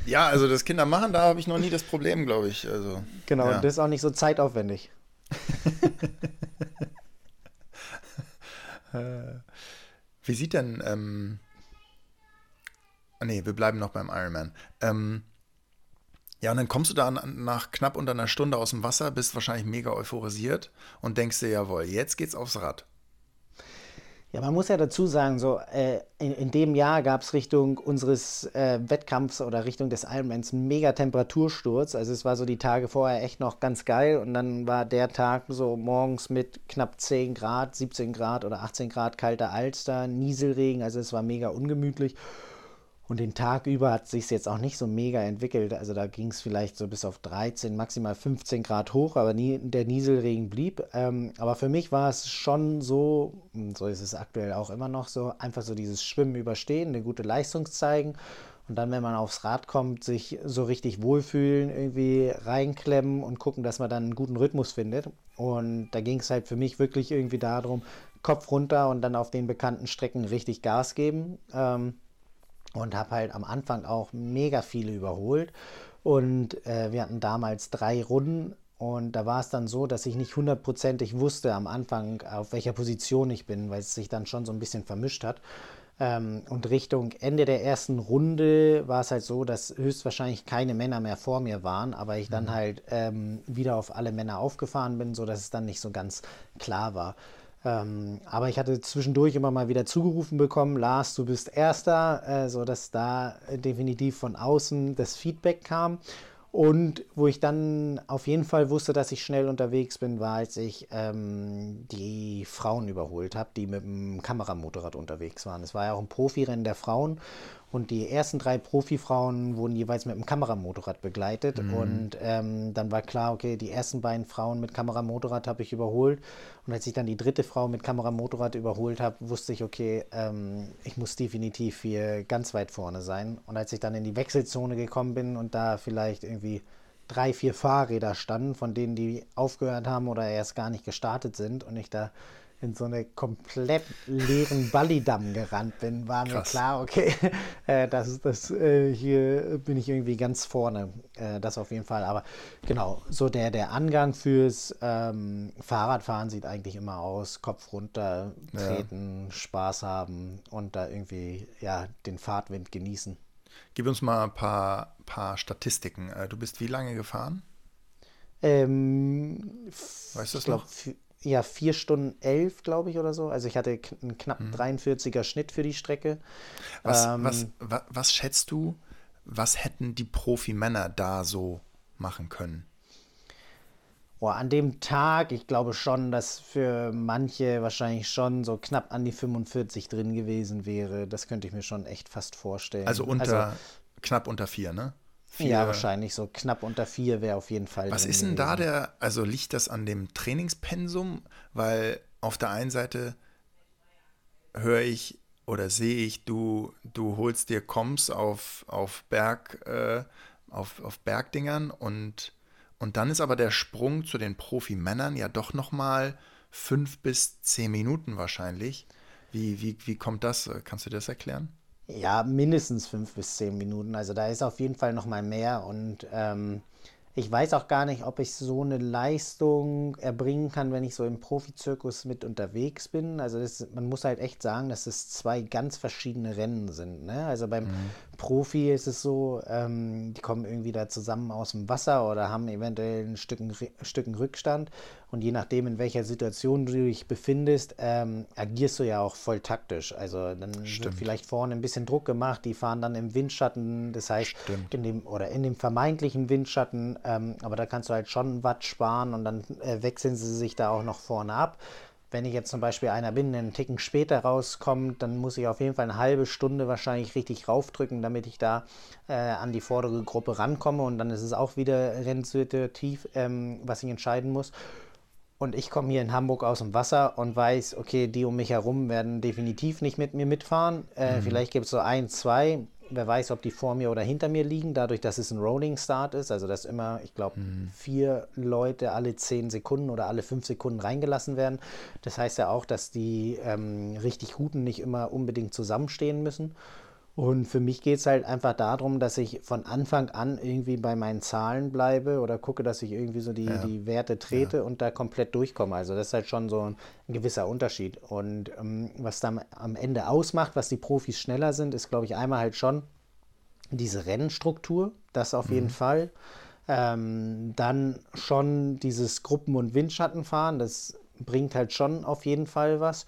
Ja, also das Kinder machen, da habe ich noch nie das Problem, glaube ich. Also, genau, ja. das ist auch nicht so zeitaufwendig. wie sieht denn, ähm, nee, wir bleiben noch beim Ironman. Ähm, ja, und dann kommst du da nach knapp unter einer Stunde aus dem Wasser, bist wahrscheinlich mega euphorisiert und denkst dir, jawohl, jetzt geht's aufs Rad. Ja, man muss ja dazu sagen, so äh, in, in, dem Jahr gab es Richtung unseres äh, Wettkampfs oder Richtung des Ironmans einen mega Temperatursturz. Also es war so die Tage vorher echt noch ganz geil und dann war der Tag so morgens mit knapp 10 Grad, 17 Grad oder 18 Grad kalter Alster, Nieselregen, also es war mega ungemütlich. Und den Tag über hat sich jetzt auch nicht so mega entwickelt. Also da ging es vielleicht so bis auf 13, maximal 15 Grad hoch, aber nie, der Nieselregen blieb. Ähm, aber für mich war es schon so, so ist es aktuell auch immer noch so, einfach so dieses Schwimmen überstehen, eine gute Leistung zeigen. Und dann, wenn man aufs Rad kommt, sich so richtig wohlfühlen, irgendwie reinklemmen und gucken, dass man dann einen guten Rhythmus findet. Und da ging es halt für mich wirklich irgendwie darum, Kopf runter und dann auf den bekannten Strecken richtig Gas geben. Ähm, und habe halt am Anfang auch mega viele überholt. Und äh, wir hatten damals drei Runden und da war es dann so, dass ich nicht hundertprozentig wusste am Anfang, auf welcher Position ich bin, weil es sich dann schon so ein bisschen vermischt hat. Ähm, und Richtung Ende der ersten Runde war es halt so, dass höchstwahrscheinlich keine Männer mehr vor mir waren, aber ich dann mhm. halt ähm, wieder auf alle Männer aufgefahren bin, sodass es dann nicht so ganz klar war. Ähm, aber ich hatte zwischendurch immer mal wieder zugerufen bekommen, Lars, du bist Erster, äh, sodass da definitiv von außen das Feedback kam. Und wo ich dann auf jeden Fall wusste, dass ich schnell unterwegs bin, war, als ich ähm, die Frauen überholt habe, die mit dem Kameramotorrad unterwegs waren. Es war ja auch ein Profirennen der Frauen und die ersten drei Profifrauen wurden jeweils mit dem Kameramotorrad begleitet. Mhm. Und ähm, dann war klar, okay, die ersten beiden Frauen mit Kameramotorrad habe ich überholt. Und als ich dann die dritte Frau mit Kameramotorrad überholt habe, wusste ich, okay, ähm, ich muss definitiv hier ganz weit vorne sein. Und als ich dann in die Wechselzone gekommen bin und da vielleicht irgendwie drei, vier Fahrräder standen, von denen die aufgehört haben oder erst gar nicht gestartet sind und ich da in so einen komplett leeren Ballidamm gerannt bin, war Krass. mir klar, okay, äh, das, das, äh, hier bin ich irgendwie ganz vorne. Äh, das auf jeden Fall. Aber genau, so der, der Angang fürs ähm, Fahrradfahren sieht eigentlich immer aus: Kopf runter, treten, ja. Spaß haben und da irgendwie ja, den Fahrtwind genießen. Gib uns mal ein paar, paar Statistiken. Äh, du bist wie lange gefahren? Ähm, weißt du das noch? Ja, vier Stunden elf, glaube ich, oder so. Also ich hatte einen knapp mhm. 43er Schnitt für die Strecke. Was, ähm, was, was, was schätzt du, was hätten die Profimänner da so machen können? Oh, an dem Tag, ich glaube schon, dass für manche wahrscheinlich schon so knapp an die 45 drin gewesen wäre. Das könnte ich mir schon echt fast vorstellen. Also unter also, knapp unter vier, ne? Vier. Ja, wahrscheinlich so knapp unter vier wäre auf jeden Fall. Was ist denn da der, also liegt das an dem Trainingspensum? Weil auf der einen Seite höre ich oder sehe ich, du, du holst dir Koms auf, auf Berg, äh, auf, auf Bergdingern und, und dann ist aber der Sprung zu den Profimännern ja doch nochmal fünf bis zehn Minuten wahrscheinlich. Wie, wie, wie kommt das? Kannst du das erklären? Ja, mindestens fünf bis zehn Minuten. Also da ist auf jeden Fall noch mal mehr. Und ähm, ich weiß auch gar nicht, ob ich so eine Leistung erbringen kann, wenn ich so im Profizirkus mit unterwegs bin. Also das, man muss halt echt sagen, dass es zwei ganz verschiedene Rennen sind. Ne? Also beim mhm. Profi ist es so, ähm, die kommen irgendwie da zusammen aus dem Wasser oder haben eventuell ein Stücken, Stücken Rückstand. Und je nachdem, in welcher Situation du dich befindest, ähm, agierst du ja auch voll taktisch. Also dann Stimmt. wird vielleicht vorne ein bisschen Druck gemacht, die fahren dann im Windschatten, das heißt, in dem, oder in dem vermeintlichen Windschatten, ähm, aber da kannst du halt schon Watt sparen und dann äh, wechseln sie sich da auch noch vorne ab. Wenn ich jetzt zum Beispiel einer bin, der einen Ticken später rauskommt, dann muss ich auf jeden Fall eine halbe Stunde wahrscheinlich richtig raufdrücken, damit ich da äh, an die vordere Gruppe rankomme. Und dann ist es auch wieder rennsituativ, ähm, was ich entscheiden muss. Und ich komme hier in Hamburg aus dem Wasser und weiß, okay, die um mich herum werden definitiv nicht mit mir mitfahren. Äh, mhm. Vielleicht gibt es so ein, zwei, wer weiß, ob die vor mir oder hinter mir liegen, dadurch, dass es ein Rolling Start ist, also dass immer, ich glaube, mhm. vier Leute alle zehn Sekunden oder alle fünf Sekunden reingelassen werden. Das heißt ja auch, dass die ähm, richtig Guten nicht immer unbedingt zusammenstehen müssen. Und für mich geht es halt einfach darum, dass ich von Anfang an irgendwie bei meinen Zahlen bleibe oder gucke, dass ich irgendwie so die, ja. die Werte trete ja. und da komplett durchkomme. Also das ist halt schon so ein, ein gewisser Unterschied. Und ähm, was dann am Ende ausmacht, was die Profis schneller sind, ist, glaube ich, einmal halt schon diese Rennstruktur, das auf mhm. jeden Fall. Ähm, dann schon dieses Gruppen- und Windschattenfahren, das bringt halt schon auf jeden Fall was.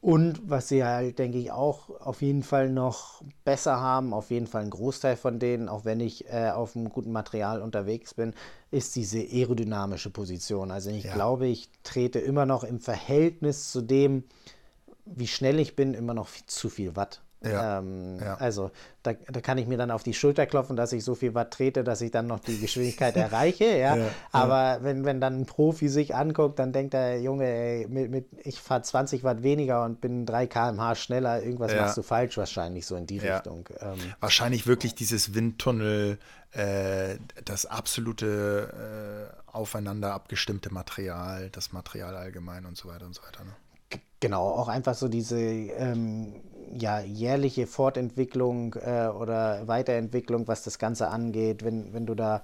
Und was sie halt, denke ich, auch auf jeden Fall noch besser haben, auf jeden Fall ein Großteil von denen, auch wenn ich äh, auf einem guten Material unterwegs bin, ist diese aerodynamische Position. Also ich ja. glaube, ich trete immer noch im Verhältnis zu dem, wie schnell ich bin, immer noch zu viel Watt. Ja, ähm, ja. Also da, da, kann ich mir dann auf die Schulter klopfen, dass ich so viel Watt trete, dass ich dann noch die Geschwindigkeit erreiche. Ja? ja Aber Wenn, wenn dann ein Profi sich anguckt, dann denkt der Junge, ey, mit, mit, ich fahre 20 Watt weniger und bin 3 km/h schneller, irgendwas machst du falsch wahrscheinlich so in die Richtung. Ähm, wahrscheinlich wirklich dieses Windtunnel, äh, das absolute äh, aufeinander abgestimmte Material, das Material allgemein und so weiter und so weiter. Ne? Genau, auch einfach so diese ähm, ja, jährliche Fortentwicklung äh, oder Weiterentwicklung, was das Ganze angeht, wenn, wenn du da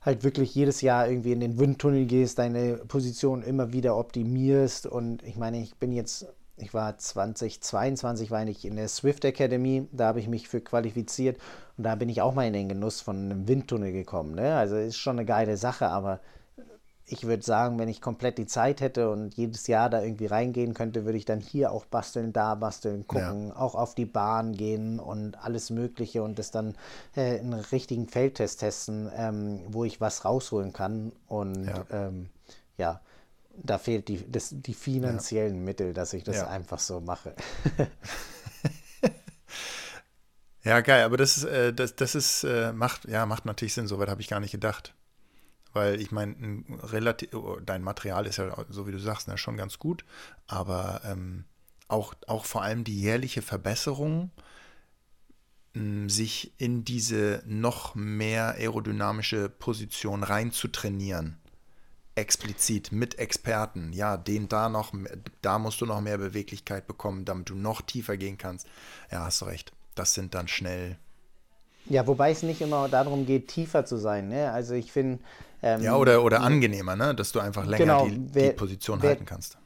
halt wirklich jedes Jahr irgendwie in den Windtunnel gehst, deine Position immer wieder optimierst. Und ich meine, ich bin jetzt ich war 2022 war ich in der Swift Academy, da habe ich mich für qualifiziert und da bin ich auch mal in den Genuss von einem Windtunnel gekommen. Ne? Also ist schon eine geile Sache, aber ich würde sagen, wenn ich komplett die Zeit hätte und jedes Jahr da irgendwie reingehen könnte, würde ich dann hier auch basteln, da basteln, gucken, ja. auch auf die Bahn gehen und alles Mögliche und das dann äh, in einen richtigen Feldtest testen, ähm, wo ich was rausholen kann. Und ja, ähm, ja da fehlt die, das, die finanziellen ja. Mittel, dass ich das einfach so mache. ja, geil, aber das ist, äh, das, das ist, äh, macht, ja, macht natürlich Sinn, soweit habe ich gar nicht gedacht. Weil ich meine, relativ, oh, dein Material ist ja, so wie du sagst, ne, schon ganz gut, aber ähm, auch, auch vor allem die jährliche Verbesserung, sich in diese noch mehr aerodynamische Position rein zu trainieren. Explizit mit Experten, ja, den da noch, da musst du noch mehr Beweglichkeit bekommen, damit du noch tiefer gehen kannst. Ja, hast du recht. Das sind dann schnell ja, wobei es nicht immer darum geht, tiefer zu sein. Ne? Also ich finde, ähm, ja, oder, oder angenehmer, ne? dass du einfach länger genau, die, wer, die, Position wer, halten kannst.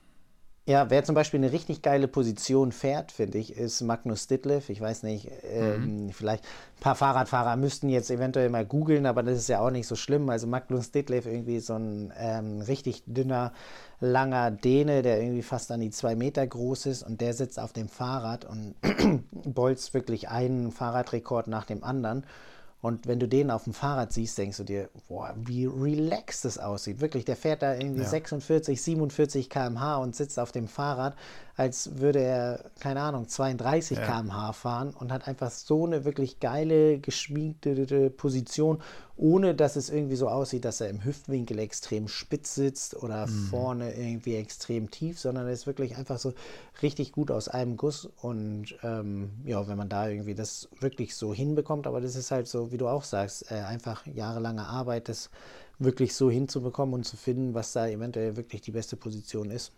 Ja, wer zum Beispiel eine richtig geile Position fährt, finde ich, ist Magnus Ditlev. Ich weiß nicht, ähm, mhm. vielleicht ein paar Fahrradfahrer müssten jetzt eventuell mal googeln, aber das ist ja auch nicht so schlimm. Also Magnus Ditlev irgendwie so ein ähm, richtig dünner, langer Däne, der irgendwie fast an die zwei Meter groß ist und der sitzt auf dem Fahrrad und bolzt wirklich einen Fahrradrekord nach dem anderen. Und wenn du den auf dem Fahrrad siehst, denkst du dir, boah, wie relaxed das aussieht. Wirklich, der fährt da irgendwie ja. 46, 47 km/h und sitzt auf dem Fahrrad als würde er, keine Ahnung, 32 ja. km/h fahren und hat einfach so eine wirklich geile, geschminkte Position, ohne dass es irgendwie so aussieht, dass er im Hüftwinkel extrem spitz sitzt oder mhm. vorne irgendwie extrem tief, sondern er ist wirklich einfach so richtig gut aus einem Guss. Und ähm, ja, wenn man da irgendwie das wirklich so hinbekommt, aber das ist halt so, wie du auch sagst, äh, einfach jahrelange Arbeit, das wirklich so hinzubekommen und zu finden, was da eventuell wirklich die beste Position ist.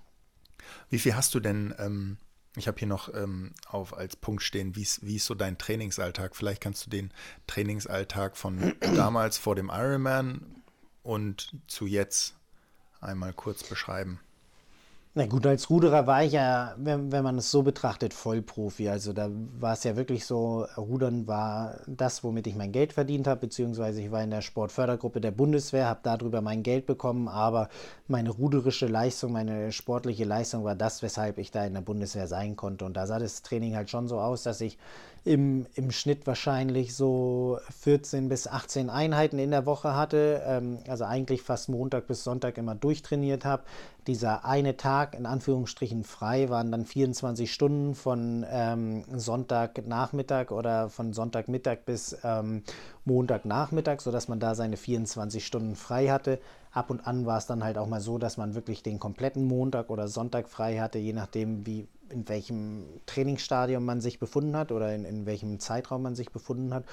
Wie viel hast du denn, ähm, ich habe hier noch ähm, auf als Punkt stehen, wie ist so dein Trainingsalltag? Vielleicht kannst du den Trainingsalltag von damals vor dem Ironman und zu jetzt einmal kurz beschreiben. Na gut, als Ruderer war ich ja, wenn, wenn man es so betrachtet, Vollprofi. Also da war es ja wirklich so, Rudern war das, womit ich mein Geld verdient habe, beziehungsweise ich war in der Sportfördergruppe der Bundeswehr, habe darüber mein Geld bekommen, aber meine ruderische Leistung, meine sportliche Leistung war das, weshalb ich da in der Bundeswehr sein konnte. Und da sah das Training halt schon so aus, dass ich im, im Schnitt wahrscheinlich so 14 bis 18 Einheiten in der Woche hatte, ähm, also eigentlich fast Montag bis Sonntag immer durchtrainiert habe. Dieser eine Tag in Anführungsstrichen frei waren dann 24 Stunden von ähm, Sonntagnachmittag oder von Sonntagmittag bis ähm, Montagnachmittag, sodass man da seine 24 Stunden frei hatte. Ab und an war es dann halt auch mal so, dass man wirklich den kompletten Montag oder Sonntag frei hatte, je nachdem, wie, in welchem Trainingsstadium man sich befunden hat oder in, in welchem Zeitraum man sich befunden hat.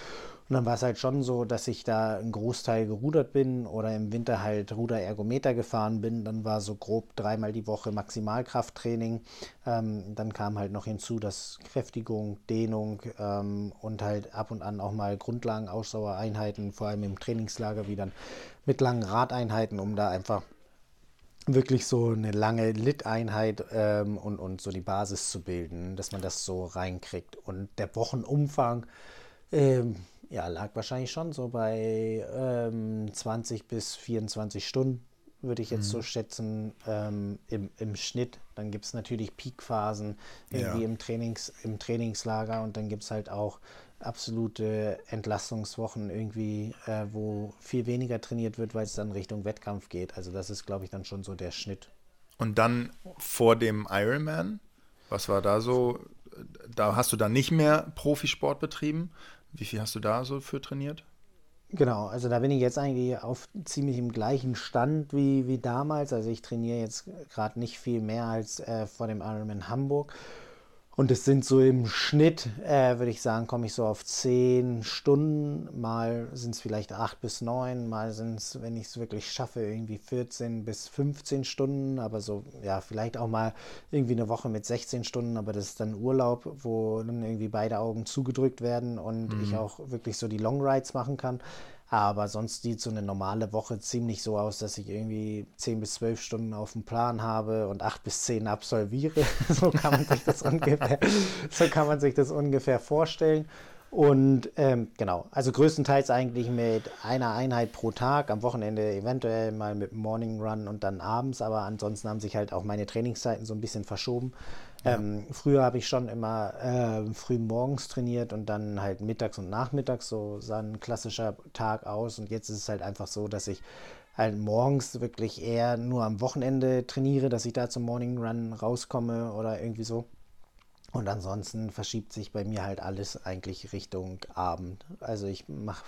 Und dann war es halt schon so, dass ich da einen Großteil gerudert bin oder im Winter halt Ruderergometer gefahren bin. Dann war so grob dreimal die Woche Maximalkrafttraining. Ähm, dann kam halt noch hinzu, dass Kräftigung, Dehnung ähm, und halt ab und an auch mal Grundlagenausdauereinheiten, vor allem im Trainingslager, wie dann mit langen Radeinheiten, um da einfach wirklich so eine lange Lit-Einheit ähm, und, und so die Basis zu bilden, dass man das so reinkriegt. Und der Wochenumfang ähm, ja, lag wahrscheinlich schon so bei ähm, 20 bis 24 Stunden, würde ich jetzt mhm. so schätzen, ähm, im, im Schnitt. Dann gibt es natürlich Peakphasen irgendwie ja. im, Trainings, im Trainingslager und dann gibt es halt auch absolute Entlastungswochen irgendwie, äh, wo viel weniger trainiert wird, weil es dann Richtung Wettkampf geht. Also das ist, glaube ich, dann schon so der Schnitt. Und dann vor dem Ironman, was war da so? Da hast du dann nicht mehr Profisport betrieben. Wie viel hast du da so für trainiert? Genau, also da bin ich jetzt eigentlich auf ziemlich im gleichen Stand wie, wie damals. Also ich trainiere jetzt gerade nicht viel mehr als äh, vor dem Ironman Hamburg und es sind so im Schnitt, äh, würde ich sagen, komme ich so auf zehn Stunden. Mal sind es vielleicht acht bis neun, mal sind es, wenn ich es wirklich schaffe, irgendwie 14 bis 15 Stunden. Aber so, ja, vielleicht auch mal irgendwie eine Woche mit 16 Stunden. Aber das ist dann Urlaub, wo dann irgendwie beide Augen zugedrückt werden und mhm. ich auch wirklich so die Long Rides machen kann. Aber sonst sieht so eine normale Woche ziemlich so aus, dass ich irgendwie 10 bis 12 Stunden auf dem Plan habe und 8 bis 10 absolviere. so kann man sich das ungefähr, so kann man sich das ungefähr vorstellen. Und ähm, genau, also größtenteils eigentlich mit einer Einheit pro Tag, am Wochenende eventuell mal mit Morning Run und dann abends, aber ansonsten haben sich halt auch meine Trainingszeiten so ein bisschen verschoben. Ähm, früher habe ich schon immer äh, früh morgens trainiert und dann halt mittags und nachmittags, so sah ein klassischer Tag aus. Und jetzt ist es halt einfach so, dass ich halt morgens wirklich eher nur am Wochenende trainiere, dass ich da zum Morning Run rauskomme oder irgendwie so. Und ansonsten verschiebt sich bei mir halt alles eigentlich Richtung Abend. Also ich mache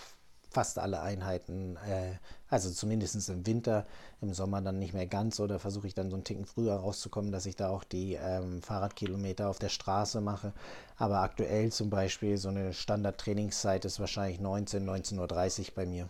fast alle Einheiten, äh, also zumindest im Winter, im Sommer dann nicht mehr ganz oder versuche ich dann so einen Ticken früher rauszukommen, dass ich da auch die ähm, Fahrradkilometer auf der Straße mache. Aber aktuell zum Beispiel so eine Standardtrainingszeit ist wahrscheinlich 19, 19.30 Uhr bei mir.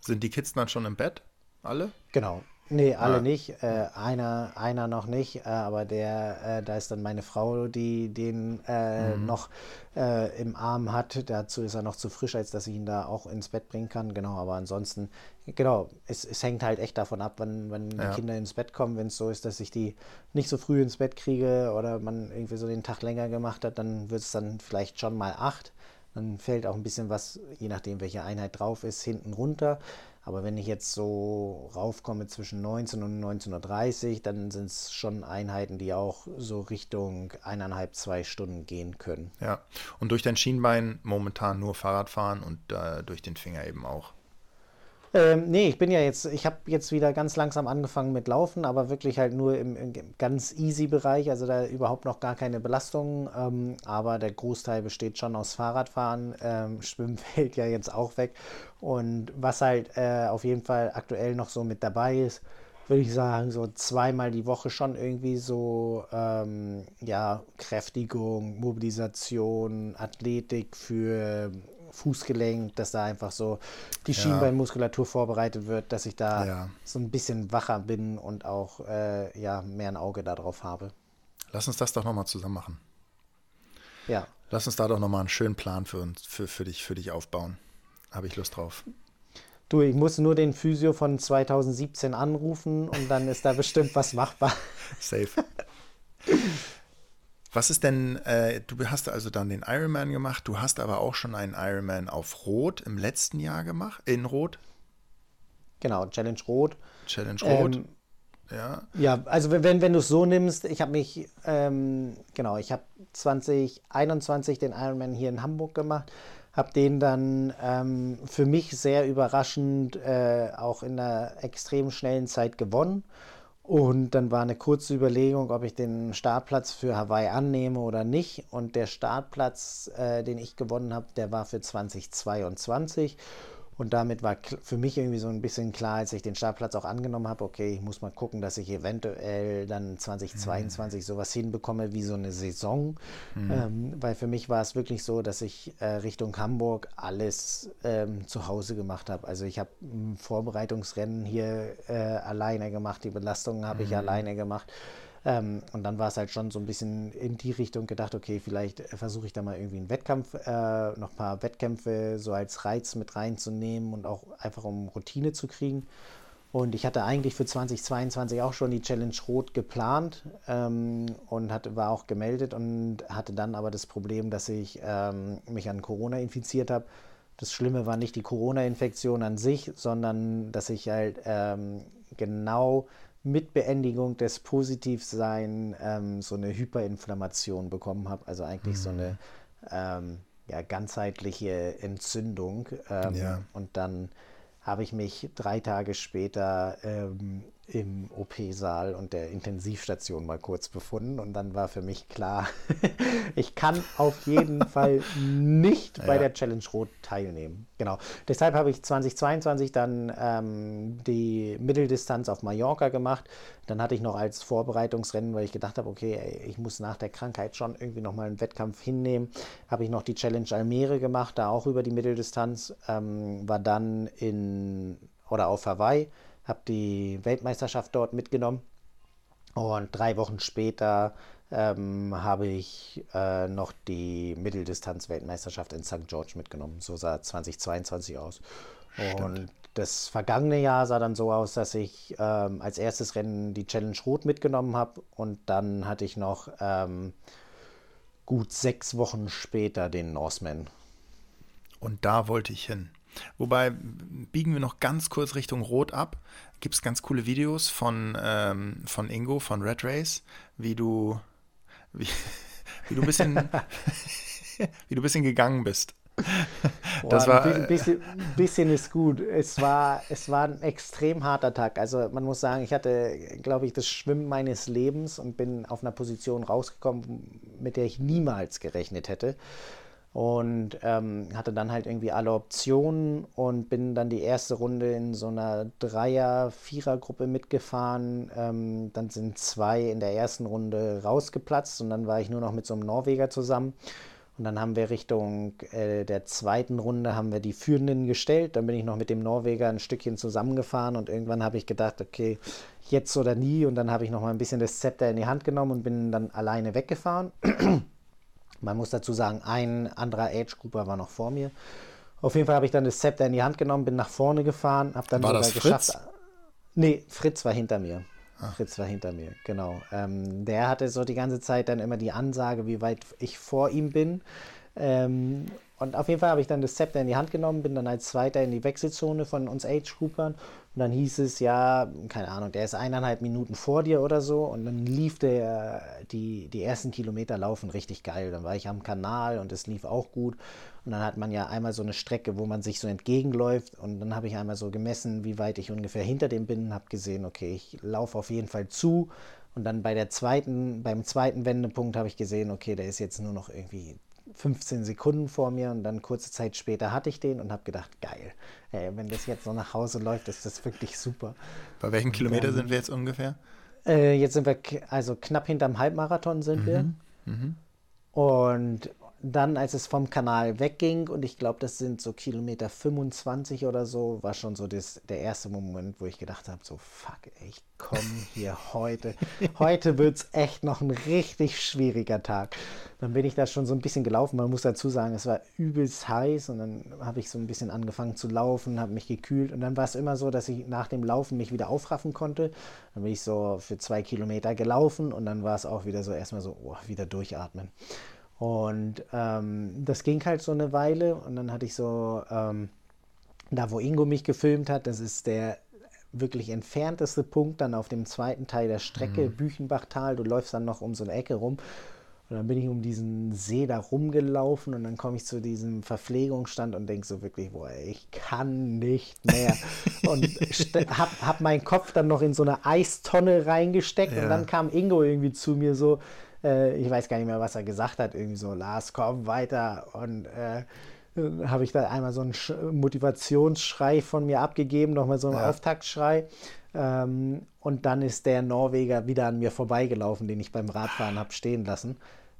Sind die Kids dann schon im Bett? Alle? Genau, Nee, alle ja. nicht. Äh, einer, einer noch nicht, äh, aber der, äh, da ist dann meine Frau, die den äh, mhm. noch äh, im Arm hat. Dazu ist er noch zu frisch, als dass ich ihn da auch ins Bett bringen kann. Genau, aber ansonsten, genau, es, es hängt halt echt davon ab, wann, wann ja. die Kinder ins Bett kommen. Wenn es so ist, dass ich die nicht so früh ins Bett kriege oder man irgendwie so den Tag länger gemacht hat, dann wird es dann vielleicht schon mal acht. Dann fällt auch ein bisschen was, je nachdem, welche Einheit drauf ist, hinten runter. Aber wenn ich jetzt so raufkomme zwischen 19 und 19.30 Uhr, dann sind es schon Einheiten, die auch so Richtung eineinhalb, zwei Stunden gehen können. Ja, und durch dein Schienbein momentan nur Fahrradfahren und äh, durch den Finger eben auch. Ähm, nee, ich bin ja jetzt, ich habe jetzt wieder ganz langsam angefangen mit Laufen, aber wirklich halt nur im, im ganz easy Bereich, also da überhaupt noch gar keine Belastung. Ähm, aber der Großteil besteht schon aus Fahrradfahren. Ähm, Schwimmen fällt ja jetzt auch weg. Und was halt äh, auf jeden Fall aktuell noch so mit dabei ist, würde ich sagen, so zweimal die Woche schon irgendwie so, ähm, ja, Kräftigung, Mobilisation, Athletik für Fußgelenk, dass da einfach so die ja. Schienbeinmuskulatur vorbereitet wird, dass ich da ja. so ein bisschen wacher bin und auch äh, ja, mehr ein Auge darauf habe. Lass uns das doch nochmal zusammen machen. Ja. Lass uns da doch nochmal einen schönen Plan für, uns, für, für, dich, für dich aufbauen. Habe ich Lust drauf. Du, ich muss nur den Physio von 2017 anrufen und dann ist da bestimmt was machbar. Safe. Was ist denn, äh, du hast also dann den Ironman gemacht, du hast aber auch schon einen Ironman auf Rot im letzten Jahr gemacht, in Rot? Genau, Challenge Rot. Challenge Rot. Ähm, ja. Ja, also wenn, wenn du es so nimmst, ich habe mich, ähm, genau, ich habe 2021 den Ironman hier in Hamburg gemacht, habe den dann ähm, für mich sehr überraschend äh, auch in einer extrem schnellen Zeit gewonnen und dann war eine kurze Überlegung, ob ich den Startplatz für Hawaii annehme oder nicht. Und der Startplatz, äh, den ich gewonnen habe, der war für 2022. Und damit war für mich irgendwie so ein bisschen klar, als ich den Startplatz auch angenommen habe, okay, ich muss mal gucken, dass ich eventuell dann 2022 mhm. sowas hinbekomme wie so eine Saison. Mhm. Ähm, weil für mich war es wirklich so, dass ich äh, Richtung Hamburg alles ähm, zu Hause gemacht habe. Also ich habe Vorbereitungsrennen hier äh, alleine gemacht, die Belastungen habe mhm. ich alleine gemacht. Ähm, und dann war es halt schon so ein bisschen in die Richtung gedacht, okay, vielleicht versuche ich da mal irgendwie einen Wettkampf, äh, noch ein paar Wettkämpfe so als Reiz mit reinzunehmen und auch einfach um Routine zu kriegen. Und ich hatte eigentlich für 2022 auch schon die Challenge Rot geplant ähm, und hatte, war auch gemeldet und hatte dann aber das Problem, dass ich ähm, mich an Corona infiziert habe. Das Schlimme war nicht die Corona-Infektion an sich, sondern dass ich halt ähm, genau mit Beendigung des Positivsein ähm, so eine Hyperinflammation bekommen habe, also eigentlich mhm. so eine ähm, ja, ganzheitliche Entzündung. Ähm, ja. Und dann habe ich mich drei Tage später ähm, im OP-Saal und der Intensivstation mal kurz befunden und dann war für mich klar, ich kann auf jeden Fall nicht ja. bei der Challenge Rot teilnehmen. Genau. Deshalb habe ich 2022 dann ähm, die Mitteldistanz auf Mallorca gemacht. Dann hatte ich noch als Vorbereitungsrennen, weil ich gedacht habe, okay, ey, ich muss nach der Krankheit schon irgendwie nochmal einen Wettkampf hinnehmen, habe ich noch die Challenge Almere gemacht, da auch über die Mitteldistanz, ähm, war dann in oder auf Hawaii habe die Weltmeisterschaft dort mitgenommen und drei Wochen später ähm, habe ich äh, noch die Mitteldistanz-Weltmeisterschaft in St. George mitgenommen. So sah 2022 aus. Stimmt. Und das vergangene Jahr sah dann so aus, dass ich ähm, als erstes Rennen die Challenge Rot mitgenommen habe und dann hatte ich noch ähm, gut sechs Wochen später den Norseman. Und da wollte ich hin. Wobei biegen wir noch ganz kurz Richtung Rot ab. Gibt es ganz coole Videos von, ähm, von Ingo von Red Race, wie du, wie, wie du ein bisschen, wie du bisschen gegangen bist. Boah, das war, ein bisschen, bisschen, ist gut. Es war, es war ein extrem harter Tag. Also man muss sagen, ich hatte, glaube ich, das Schwimmen meines Lebens und bin auf einer Position rausgekommen, mit der ich niemals gerechnet hätte und ähm, hatte dann halt irgendwie alle Optionen und bin dann die erste Runde in so einer Dreier-Vierer-Gruppe mitgefahren. Ähm, dann sind zwei in der ersten Runde rausgeplatzt und dann war ich nur noch mit so einem Norweger zusammen. Und dann haben wir Richtung äh, der zweiten Runde haben wir die Führenden gestellt. Dann bin ich noch mit dem Norweger ein Stückchen zusammengefahren und irgendwann habe ich gedacht, okay, jetzt oder nie. Und dann habe ich noch mal ein bisschen das Zepter in die Hand genommen und bin dann alleine weggefahren. Man muss dazu sagen, ein anderer Age-Grouper war noch vor mir. Auf jeden Fall habe ich dann das Zepter in die Hand genommen, bin nach vorne gefahren, habe dann war sogar das geschafft. Fritz? Nee, Fritz war hinter mir. Ach. Fritz war hinter mir, genau. Ähm, der hatte so die ganze Zeit dann immer die Ansage, wie weit ich vor ihm bin. Ähm, und auf jeden Fall habe ich dann das Zepter in die Hand genommen, bin dann als Zweiter in die Wechselzone von uns Age-Groupern und dann hieß es ja, keine Ahnung, der ist eineinhalb Minuten vor dir oder so. Und dann lief der, die, die ersten Kilometer laufen richtig geil. Dann war ich am Kanal und es lief auch gut. Und dann hat man ja einmal so eine Strecke, wo man sich so entgegenläuft. Und dann habe ich einmal so gemessen, wie weit ich ungefähr hinter dem bin. Habe gesehen, okay, ich laufe auf jeden Fall zu. Und dann bei der zweiten, beim zweiten Wendepunkt habe ich gesehen, okay, der ist jetzt nur noch irgendwie 15 Sekunden vor mir und dann kurze Zeit später hatte ich den und habe gedacht, geil, ey, wenn das jetzt so nach Hause läuft, ist das wirklich super. Bei welchen Kilometer dann, sind wir jetzt ungefähr? Äh, jetzt sind wir also knapp hinterm Halbmarathon sind mhm. wir. Mhm. Und dann, als es vom Kanal wegging, und ich glaube, das sind so Kilometer 25 oder so, war schon so das, der erste Moment, wo ich gedacht habe: so, fuck, ich komme hier heute. heute wird es echt noch ein richtig schwieriger Tag. Dann bin ich da schon so ein bisschen gelaufen. Man muss dazu sagen, es war übelst heiß und dann habe ich so ein bisschen angefangen zu laufen, habe mich gekühlt und dann war es immer so, dass ich nach dem Laufen mich wieder aufraffen konnte. Dann bin ich so für zwei Kilometer gelaufen und dann war es auch wieder so erstmal so, oh, wieder durchatmen. Und ähm, das ging halt so eine Weile und dann hatte ich so, ähm, da wo Ingo mich gefilmt hat, das ist der wirklich entfernteste Punkt dann auf dem zweiten Teil der Strecke, mhm. Büchenbachtal. Du läufst dann noch um so eine Ecke rum. Und dann bin ich um diesen See da rumgelaufen und dann komme ich zu diesem Verpflegungsstand und denke so wirklich, boah, ich kann nicht mehr. und habe hab meinen Kopf dann noch in so eine Eistonne reingesteckt ja. und dann kam Ingo irgendwie zu mir so, äh, ich weiß gar nicht mehr, was er gesagt hat, irgendwie so, Lars, komm weiter. Und äh, habe ich da einmal so einen Motivationsschrei von mir abgegeben, nochmal so einen ja. Auftaktschrei. Ähm, und dann ist der Norweger wieder an mir vorbeigelaufen, den ich beim Radfahren habe stehen lassen.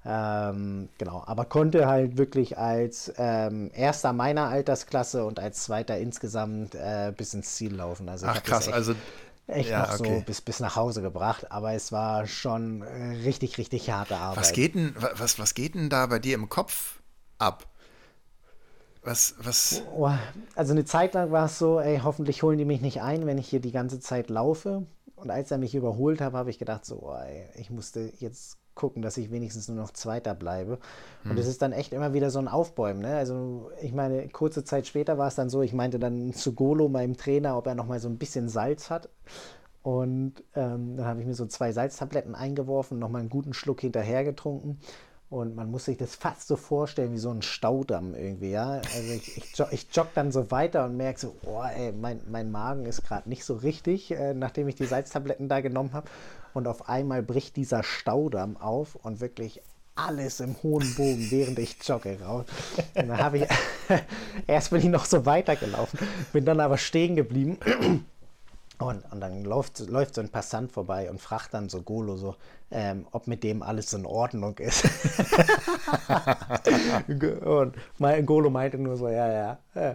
Ähm, genau, aber konnte halt wirklich als ähm, erster meiner Altersklasse und als zweiter insgesamt äh, bis ins Ziel laufen. Also Ach krass, also echt ja, noch okay. so bis, bis nach Hause gebracht, aber es war schon äh, richtig, richtig harte Arbeit. Was geht denn, was, was geht denn da bei dir im Kopf ab? Was, was? Oh, also eine Zeit lang war es so, ey, hoffentlich holen die mich nicht ein, wenn ich hier die ganze Zeit laufe. Und als er mich überholt hat, habe ich gedacht, so, oh, ey, ich musste jetzt gucken, dass ich wenigstens nur noch Zweiter bleibe. Hm. Und es ist dann echt immer wieder so ein Aufbäumen. Ne? Also ich meine, kurze Zeit später war es dann so, ich meinte dann zu Golo, meinem Trainer, ob er noch mal so ein bisschen Salz hat. Und ähm, dann habe ich mir so zwei Salztabletten eingeworfen, noch mal einen guten Schluck hinterher getrunken. Und man muss sich das fast so vorstellen wie so ein Staudamm irgendwie, ja. Also ich, ich, jog, ich jogge dann so weiter und merke so, oh ey, mein, mein Magen ist gerade nicht so richtig, äh, nachdem ich die Salztabletten da genommen habe. Und auf einmal bricht dieser Staudamm auf und wirklich alles im hohen Bogen, während ich jogge raus. Und dann habe ich, erst bin ich noch so weitergelaufen, bin dann aber stehen geblieben Und, und dann läuft, läuft so ein Passant vorbei und fragt dann so Golo so, ähm, ob mit dem alles in Ordnung ist. und mein, Golo meinte nur so, ja, ja. Äh,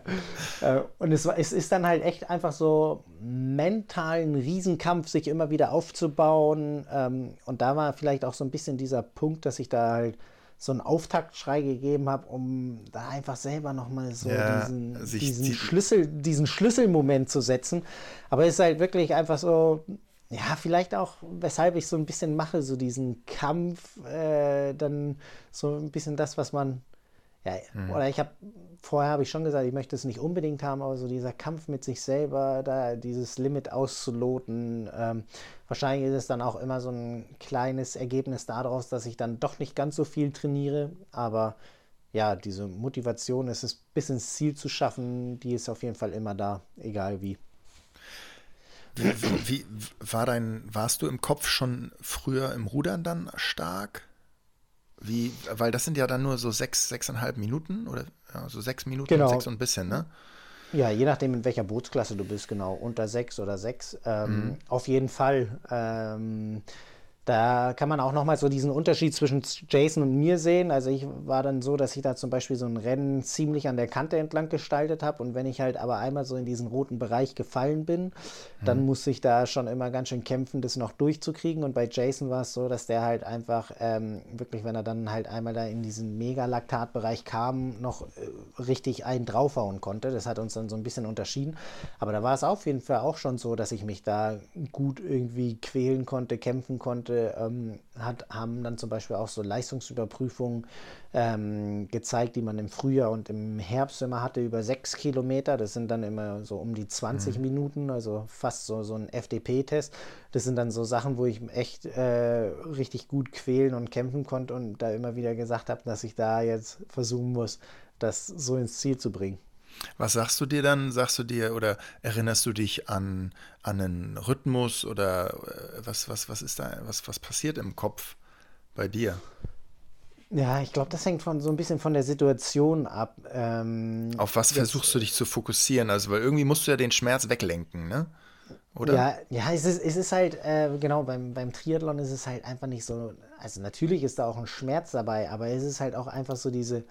und es, es ist dann halt echt einfach so mental ein Riesenkampf, sich immer wieder aufzubauen. Ähm, und da war vielleicht auch so ein bisschen dieser Punkt, dass ich da halt so einen Auftaktschrei gegeben habe, um da einfach selber nochmal so ja, diesen, diesen, Schlüssel, diesen Schlüsselmoment zu setzen. Aber es ist halt wirklich einfach so, ja, vielleicht auch, weshalb ich so ein bisschen mache, so diesen Kampf, äh, dann so ein bisschen das, was man ja, mhm. oder ich habe, vorher habe ich schon gesagt, ich möchte es nicht unbedingt haben, aber so dieser Kampf mit sich selber, da dieses Limit auszuloten, ähm, wahrscheinlich ist es dann auch immer so ein kleines Ergebnis daraus, dass ich dann doch nicht ganz so viel trainiere, aber ja, diese Motivation, es ist bis ins Ziel zu schaffen, die ist auf jeden Fall immer da, egal wie. Wie, wie, wie war dein, warst du im Kopf schon früher im Rudern dann stark? Wie, weil das sind ja dann nur so sechs, sechseinhalb Minuten oder ja, so sechs Minuten, genau. sechs und ein bisschen, ne? Ja, je nachdem, in welcher Bootsklasse du bist, genau. Unter sechs oder sechs. Ähm, mhm. Auf jeden Fall. Ähm, da kann man auch nochmal so diesen Unterschied zwischen Jason und mir sehen. Also ich war dann so, dass ich da zum Beispiel so ein Rennen ziemlich an der Kante entlang gestaltet habe. Und wenn ich halt aber einmal so in diesen roten Bereich gefallen bin, dann musste ich da schon immer ganz schön kämpfen, das noch durchzukriegen. Und bei Jason war es so, dass der halt einfach ähm, wirklich, wenn er dann halt einmal da in diesen Mega-Laktat-Bereich kam, noch äh, richtig einen draufhauen konnte. Das hat uns dann so ein bisschen unterschieden. Aber da war es auf jeden Fall auch schon so, dass ich mich da gut irgendwie quälen konnte, kämpfen konnte ähm, hat, haben dann zum Beispiel auch so Leistungsüberprüfungen ähm, gezeigt, die man im Frühjahr und im Herbst immer hatte, über sechs Kilometer. Das sind dann immer so um die 20 mhm. Minuten, also fast so, so ein FDP-Test. Das sind dann so Sachen, wo ich echt äh, richtig gut quälen und kämpfen konnte und da immer wieder gesagt habe, dass ich da jetzt versuchen muss, das so ins Ziel zu bringen. Was sagst du dir dann? Sagst du dir oder erinnerst du dich an, an einen Rhythmus oder äh, was, was, was ist da, was, was passiert im Kopf bei dir? Ja, ich glaube, das hängt von so ein bisschen von der Situation ab. Ähm, Auf was versuchst du dich zu fokussieren? Also, weil irgendwie musst du ja den Schmerz weglenken, ne? Oder? Ja, ja es, ist, es ist halt, äh, genau, beim, beim Triathlon ist es halt einfach nicht so, also natürlich ist da auch ein Schmerz dabei, aber es ist halt auch einfach so diese,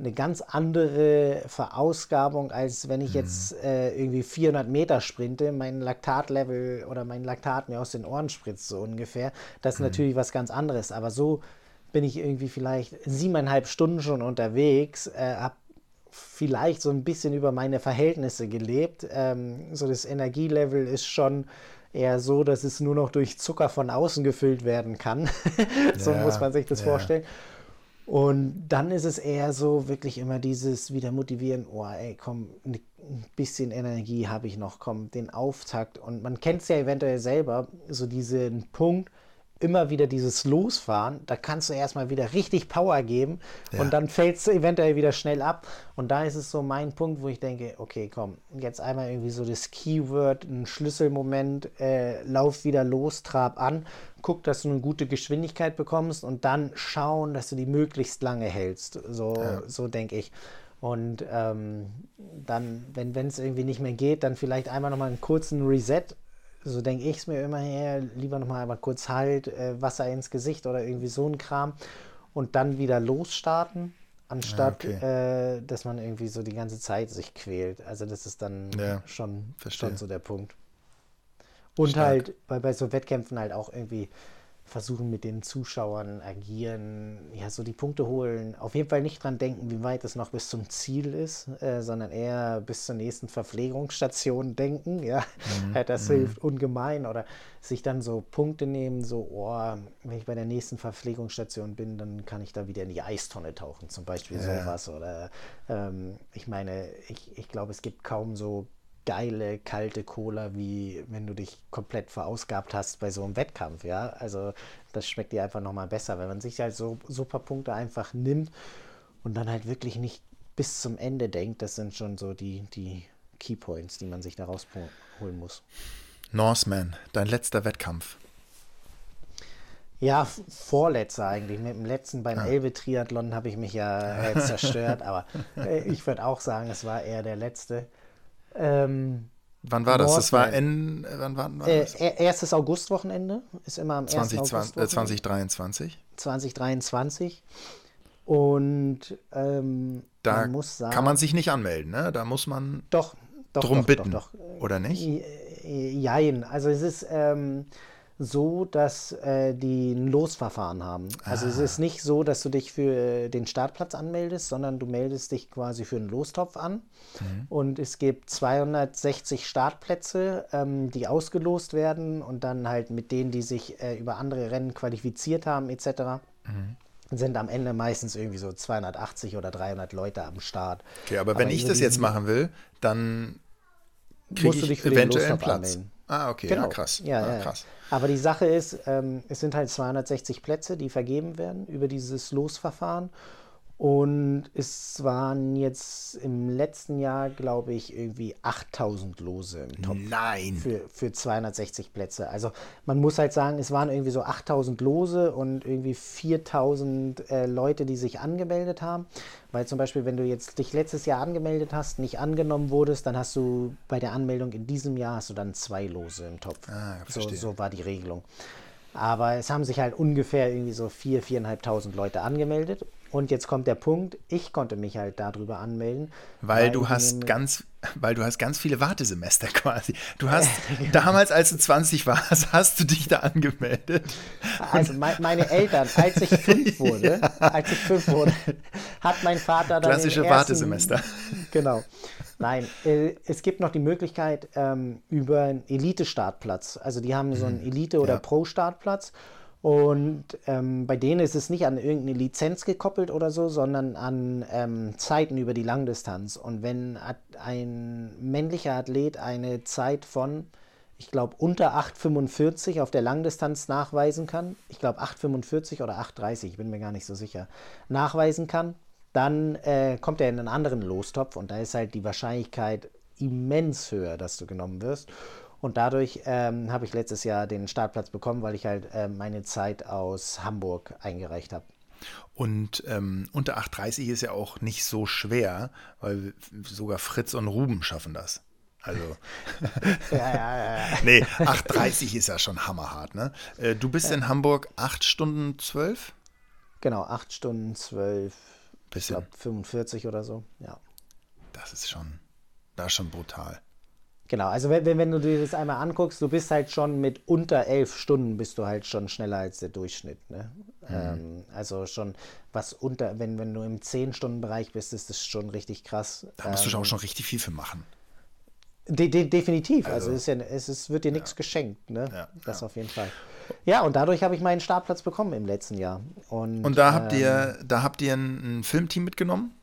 eine ganz andere Verausgabung, als wenn ich jetzt mhm. äh, irgendwie 400 Meter sprinte, mein Laktatlevel oder mein Laktat mir aus den Ohren spritzt, so ungefähr. Das ist mhm. natürlich was ganz anderes. Aber so bin ich irgendwie vielleicht siebeneinhalb Stunden schon unterwegs, äh, habe vielleicht so ein bisschen über meine Verhältnisse gelebt. Ähm, so das Energielevel ist schon eher so, dass es nur noch durch Zucker von außen gefüllt werden kann. so ja, muss man sich das ja. vorstellen. Und dann ist es eher so wirklich immer dieses wieder motivieren, oh ey, komm, ein bisschen Energie habe ich noch, komm, den Auftakt. Und man kennt es ja eventuell selber, so diesen Punkt, immer wieder dieses Losfahren, da kannst du erstmal wieder richtig Power geben ja. und dann fällst du eventuell wieder schnell ab. Und da ist es so mein Punkt, wo ich denke, okay, komm, jetzt einmal irgendwie so das Keyword, ein Schlüsselmoment, äh, lauf wieder los, trab an, guck, dass du eine gute Geschwindigkeit bekommst und dann schauen, dass du die möglichst lange hältst. So, ja. so denke ich. Und ähm, dann, wenn es irgendwie nicht mehr geht, dann vielleicht einmal nochmal einen kurzen Reset so denke ich es mir immer her, lieber nochmal einmal kurz halt, äh, Wasser ins Gesicht oder irgendwie so ein Kram und dann wieder losstarten, anstatt ja, okay. äh, dass man irgendwie so die ganze Zeit sich quält. Also das ist dann ja, schon, schon so der Punkt. Und Stark. halt bei, bei so Wettkämpfen halt auch irgendwie versuchen mit den Zuschauern agieren, ja, so die Punkte holen. Auf jeden Fall nicht dran denken, wie weit es noch bis zum Ziel ist, äh, sondern eher bis zur nächsten Verpflegungsstation denken. Ja, mhm. das mhm. hilft ungemein. Oder sich dann so Punkte nehmen, so, oh, wenn ich bei der nächsten Verpflegungsstation bin, dann kann ich da wieder in die Eistonne tauchen, zum Beispiel ja. sowas. Oder ähm, ich meine, ich, ich glaube, es gibt kaum so geile, kalte Cola, wie wenn du dich komplett verausgabt hast bei so einem Wettkampf, ja. Also das schmeckt dir einfach nochmal besser, wenn man sich halt so super Punkte einfach nimmt und dann halt wirklich nicht bis zum Ende denkt. Das sind schon so die, die Keypoints, die man sich da rausholen muss. Norseman, dein letzter Wettkampf. Ja, vorletzter eigentlich. Mit dem letzten beim ja. Elbe-Triathlon habe ich mich ja äh, zerstört, aber äh, ich würde auch sagen, es war eher der letzte. Ähm, Wann war das? Das war in, wann war, das? Äh, erstes Augustwochenende ist immer am 20, 1. August. Äh, 2023. 2023. Und ähm, da man muss sagen, kann man sich nicht anmelden, ne? Da muss man doch, doch drum doch, bitten, doch, doch. oder nicht? Jein. Also es ist ähm, so, dass äh, die ein Losverfahren haben. Also ah. es ist nicht so, dass du dich für äh, den Startplatz anmeldest, sondern du meldest dich quasi für einen Lostopf an. Mhm. Und es gibt 260 Startplätze, ähm, die ausgelost werden und dann halt mit denen, die sich äh, über andere Rennen qualifiziert haben etc. Mhm sind am Ende meistens irgendwie so 280 oder 300 Leute am Start. Okay, aber, aber wenn ich das jetzt machen will, dann kriege ich eventuell einen Platz. Anmelden. Ah, okay, genau. ja, krass. Ja, ah, ja, krass. Aber die Sache ist, ähm, es sind halt 260 Plätze, die vergeben werden über dieses Losverfahren. Und es waren jetzt im letzten Jahr, glaube ich, irgendwie 8000 Lose im Topf. Nein. Für, für 260 Plätze. Also man muss halt sagen, es waren irgendwie so 8000 Lose und irgendwie 4000 äh, Leute, die sich angemeldet haben. Weil zum Beispiel, wenn du jetzt dich letztes Jahr angemeldet hast, nicht angenommen wurdest, dann hast du bei der Anmeldung in diesem Jahr hast du dann zwei Lose im Topf. Ah, so, so war die Regelung. Aber es haben sich halt ungefähr irgendwie so 4.000, 4.500 Leute angemeldet. Und jetzt kommt der Punkt, ich konnte mich halt darüber anmelden. Weil, weil du hast ganz, weil du hast ganz viele Wartesemester quasi. Du hast damals, als du 20 warst, hast du dich da angemeldet. Also me meine Eltern, als ich fünf wurde, ja. als ich fünf wurde, hat mein Vater dann. Klassische ersten, Wartesemester. Genau. Nein, äh, es gibt noch die Möglichkeit ähm, über einen Elite-Startplatz. Also die haben so einen mhm. Elite- oder ja. Pro-Startplatz. Und ähm, bei denen ist es nicht an irgendeine Lizenz gekoppelt oder so, sondern an ähm, Zeiten über die Langdistanz. Und wenn ein männlicher Athlet eine Zeit von, ich glaube, unter 8,45 auf der Langdistanz nachweisen kann, ich glaube 8,45 oder 8,30, ich bin mir gar nicht so sicher, nachweisen kann, dann äh, kommt er in einen anderen Lostopf und da ist halt die Wahrscheinlichkeit immens höher, dass du genommen wirst. Und dadurch ähm, habe ich letztes Jahr den Startplatz bekommen, weil ich halt äh, meine Zeit aus Hamburg eingereicht habe. Und ähm, unter 8,30 ist ja auch nicht so schwer, weil sogar Fritz und Ruben schaffen das. Also. ja, ja, ja. nee, 8,30 ist ja schon hammerhart, ne? Äh, du bist ja. in Hamburg 8 Stunden 12? Genau, 8 Stunden 12. Bisschen. Ich glaube 45 oder so, ja. Das ist schon, das ist schon brutal. Genau, also wenn, wenn du dir das einmal anguckst, du bist halt schon mit unter elf Stunden bist du halt schon schneller als der Durchschnitt. Ne? Mhm. Ähm, also schon was unter, wenn, wenn du im 10-Stunden-Bereich bist, ist das schon richtig krass. Da musst ähm, du auch schon richtig viel für machen. De, de, definitiv, also, also ist ja, es ist, wird dir ja. nichts geschenkt, ne? Ja, das ja. auf jeden Fall. Ja, und dadurch habe ich meinen Startplatz bekommen im letzten Jahr. Und, und da habt ähm, ihr, da habt ihr ein, ein Filmteam mitgenommen?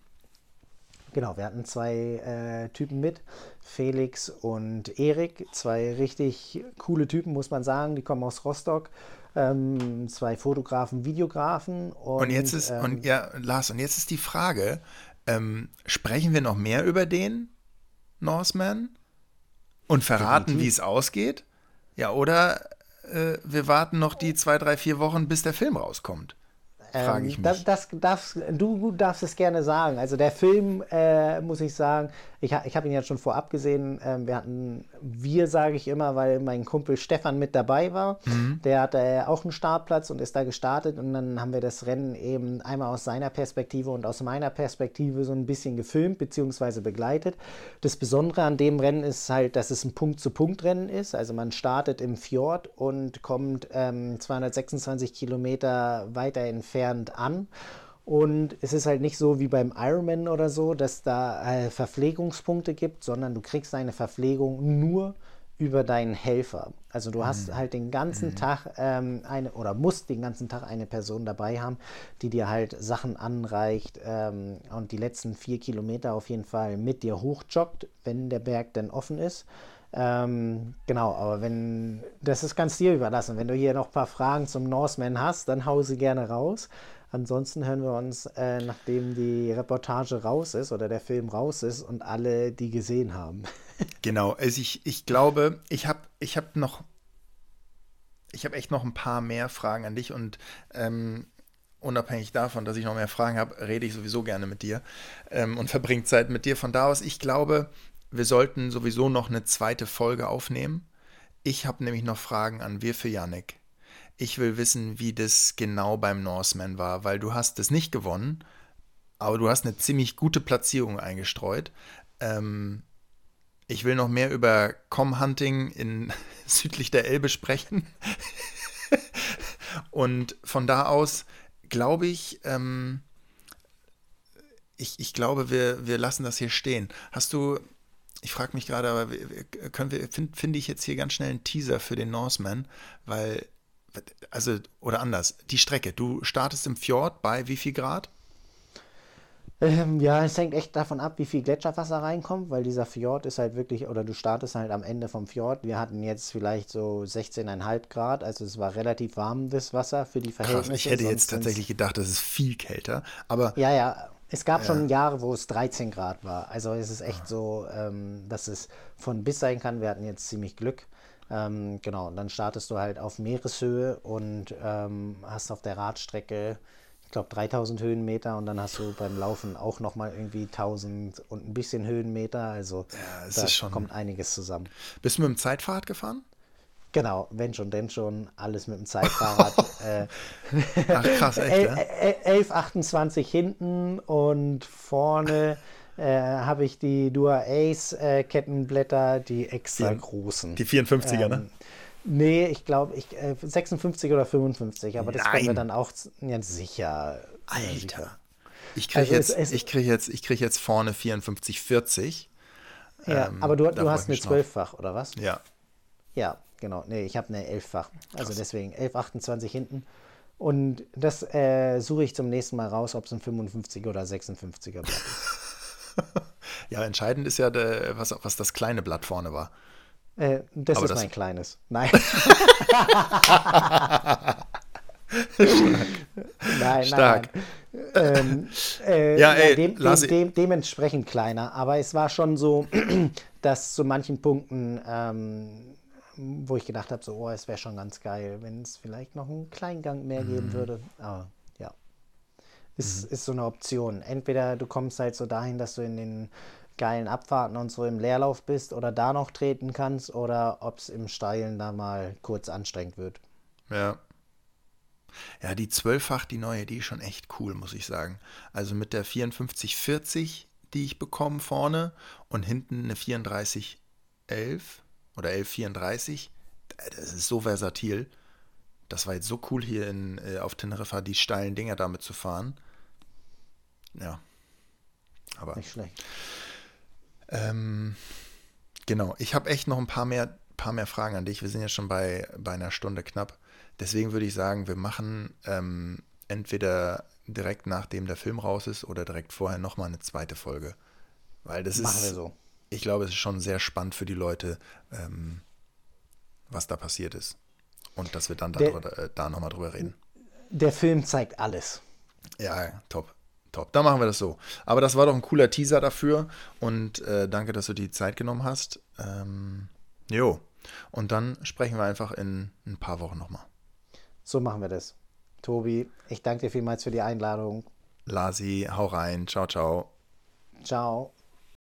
Genau, wir hatten zwei äh, Typen mit, Felix und Erik, zwei richtig coole Typen, muss man sagen. Die kommen aus Rostock. Ähm, zwei Fotografen, Videografen. Und, und jetzt ist, ähm, und ja, Lars, und jetzt ist die Frage: ähm, Sprechen wir noch mehr über den Norseman und verraten, wie es ausgeht? Ja, oder äh, wir warten noch die zwei, drei, vier Wochen, bis der Film rauskommt? Frage ähm, ich mich. Das, das darfst, du darfst es gerne sagen. Also der Film, äh, muss ich sagen, ich, ich habe ihn ja schon vorab gesehen. Ähm, wir hatten, wir sage ich immer, weil mein Kumpel Stefan mit dabei war. Mhm. Der hatte äh, auch einen Startplatz und ist da gestartet. Und dann haben wir das Rennen eben einmal aus seiner Perspektive und aus meiner Perspektive so ein bisschen gefilmt bzw. begleitet. Das Besondere an dem Rennen ist halt, dass es ein Punkt-zu-Punkt-Rennen ist. Also man startet im Fjord und kommt ähm, 226 Kilometer weiter entfernt an. Und es ist halt nicht so wie beim Ironman oder so, dass da äh, Verpflegungspunkte gibt, sondern du kriegst deine Verpflegung nur über deinen Helfer. Also du hast mhm. halt den ganzen mhm. Tag ähm, eine oder musst den ganzen Tag eine Person dabei haben, die dir halt Sachen anreicht ähm, und die letzten vier Kilometer auf jeden Fall mit dir hochjoggt, wenn der Berg denn offen ist. Ähm, genau, aber wenn, das ist ganz dir überlassen. Wenn du hier noch ein paar Fragen zum Norseman hast, dann hau sie gerne raus. Ansonsten hören wir uns, äh, nachdem die Reportage raus ist oder der Film raus ist und alle die gesehen haben. genau, also ich, ich glaube, ich habe ich hab noch, ich habe echt noch ein paar mehr Fragen an dich und ähm, unabhängig davon, dass ich noch mehr Fragen habe, rede ich sowieso gerne mit dir ähm, und verbringe Zeit mit dir. Von da aus, ich glaube, wir sollten sowieso noch eine zweite Folge aufnehmen. Ich habe nämlich noch Fragen an wir für Yannick. Ich will wissen, wie das genau beim Norseman war, weil du hast es nicht gewonnen, aber du hast eine ziemlich gute Platzierung eingestreut. Ähm, ich will noch mehr über Com-Hunting in südlich der Elbe sprechen. Und von da aus glaube ich, ähm, ich, ich glaube, wir, wir lassen das hier stehen. Hast du, ich frage mich gerade, aber können wir, finde find ich jetzt hier ganz schnell einen Teaser für den Norseman, weil, also, oder anders, die Strecke, du startest im Fjord bei wie viel Grad? Ähm, ja, es hängt echt davon ab, wie viel Gletscherwasser reinkommt, weil dieser Fjord ist halt wirklich, oder du startest halt am Ende vom Fjord. Wir hatten jetzt vielleicht so 16,5 Grad, also es war relativ warm, das Wasser für die Verhältnisse. Krass, ich hätte jetzt tatsächlich gedacht, das ist viel kälter, aber... Ja, ja, es gab ja. schon Jahre, wo es 13 Grad war. Also es ist echt so, ähm, dass es von bis sein kann. Wir hatten jetzt ziemlich Glück. Ähm, genau, und dann startest du halt auf Meereshöhe und ähm, hast auf der Radstrecke ich glaube 3000 Höhenmeter und dann hast du beim Laufen auch nochmal irgendwie 1000 und ein bisschen Höhenmeter. Also ja, da kommt einiges zusammen. Bist du mit dem Zeitfahrrad gefahren? Genau, wenn schon, denn schon, alles mit dem Zeitfahrrad. äh, Ach krass, echt, ja? 11,28 hinten und vorne äh, habe ich die Dua Ace äh, Kettenblätter, die extra die, großen. Die 54er, ne? ähm, ne? Nee, ich glaube, ich, äh, 56 oder 55, aber das Nein. können wir dann auch ja, sicher. Alter. Ich kriege also jetzt, ich krieg jetzt, krieg jetzt vorne 54, 40. Ja, ähm, aber du, du hast eine Zwölffach, oder was? Ja. Ja, genau. Nee, ich habe eine Elffach. Also Krass. deswegen 11, 28 hinten. Und das äh, suche ich zum nächsten Mal raus, ob es ein 55er oder 56er Blatt ist. ja, entscheidend ist ja, der, was, was das kleine Blatt vorne war. Äh, das Aber ist das mein kleines. Nein. nein, Stark. nein. Ähm, äh, ja, ey, dem, dem, dem, dementsprechend kleiner. Aber es war schon so, dass zu manchen Punkten, ähm, wo ich gedacht habe, so, oh, es wäre schon ganz geil, wenn es vielleicht noch einen kleinen Gang mehr geben mhm. würde. Aber ja, ist, mhm. ist so eine Option. Entweder du kommst halt so dahin, dass du in den geilen Abfahrten und so im Leerlauf bist oder da noch treten kannst oder ob es im Steilen da mal kurz anstrengend wird. Ja. Ja, die zwölffach, die neue, die ist schon echt cool, muss ich sagen. Also mit der 5440, die ich bekomme vorne und hinten eine 3411 oder 1134, das ist so versatil. Das war jetzt so cool hier in, äh, auf Teneriffa, die steilen Dinger damit zu fahren. Ja. Aber. Nicht schlecht. Ähm, genau, ich habe echt noch ein paar mehr, paar mehr Fragen an dich. Wir sind ja schon bei, bei einer Stunde knapp. Deswegen würde ich sagen, wir machen ähm, entweder direkt nachdem der Film raus ist oder direkt vorher nochmal eine zweite Folge. Weil das machen ist. wir so. Ich glaube, es ist schon sehr spannend für die Leute, ähm, was da passiert ist. Und dass wir dann da, äh, da nochmal drüber reden. Der Film zeigt alles. Ja, top. Top, dann machen wir das so. Aber das war doch ein cooler Teaser dafür und äh, danke, dass du die Zeit genommen hast. Ähm, jo, und dann sprechen wir einfach in ein paar Wochen nochmal. So machen wir das. Tobi, ich danke dir vielmals für die Einladung. Lasi, hau rein. Ciao, ciao. Ciao.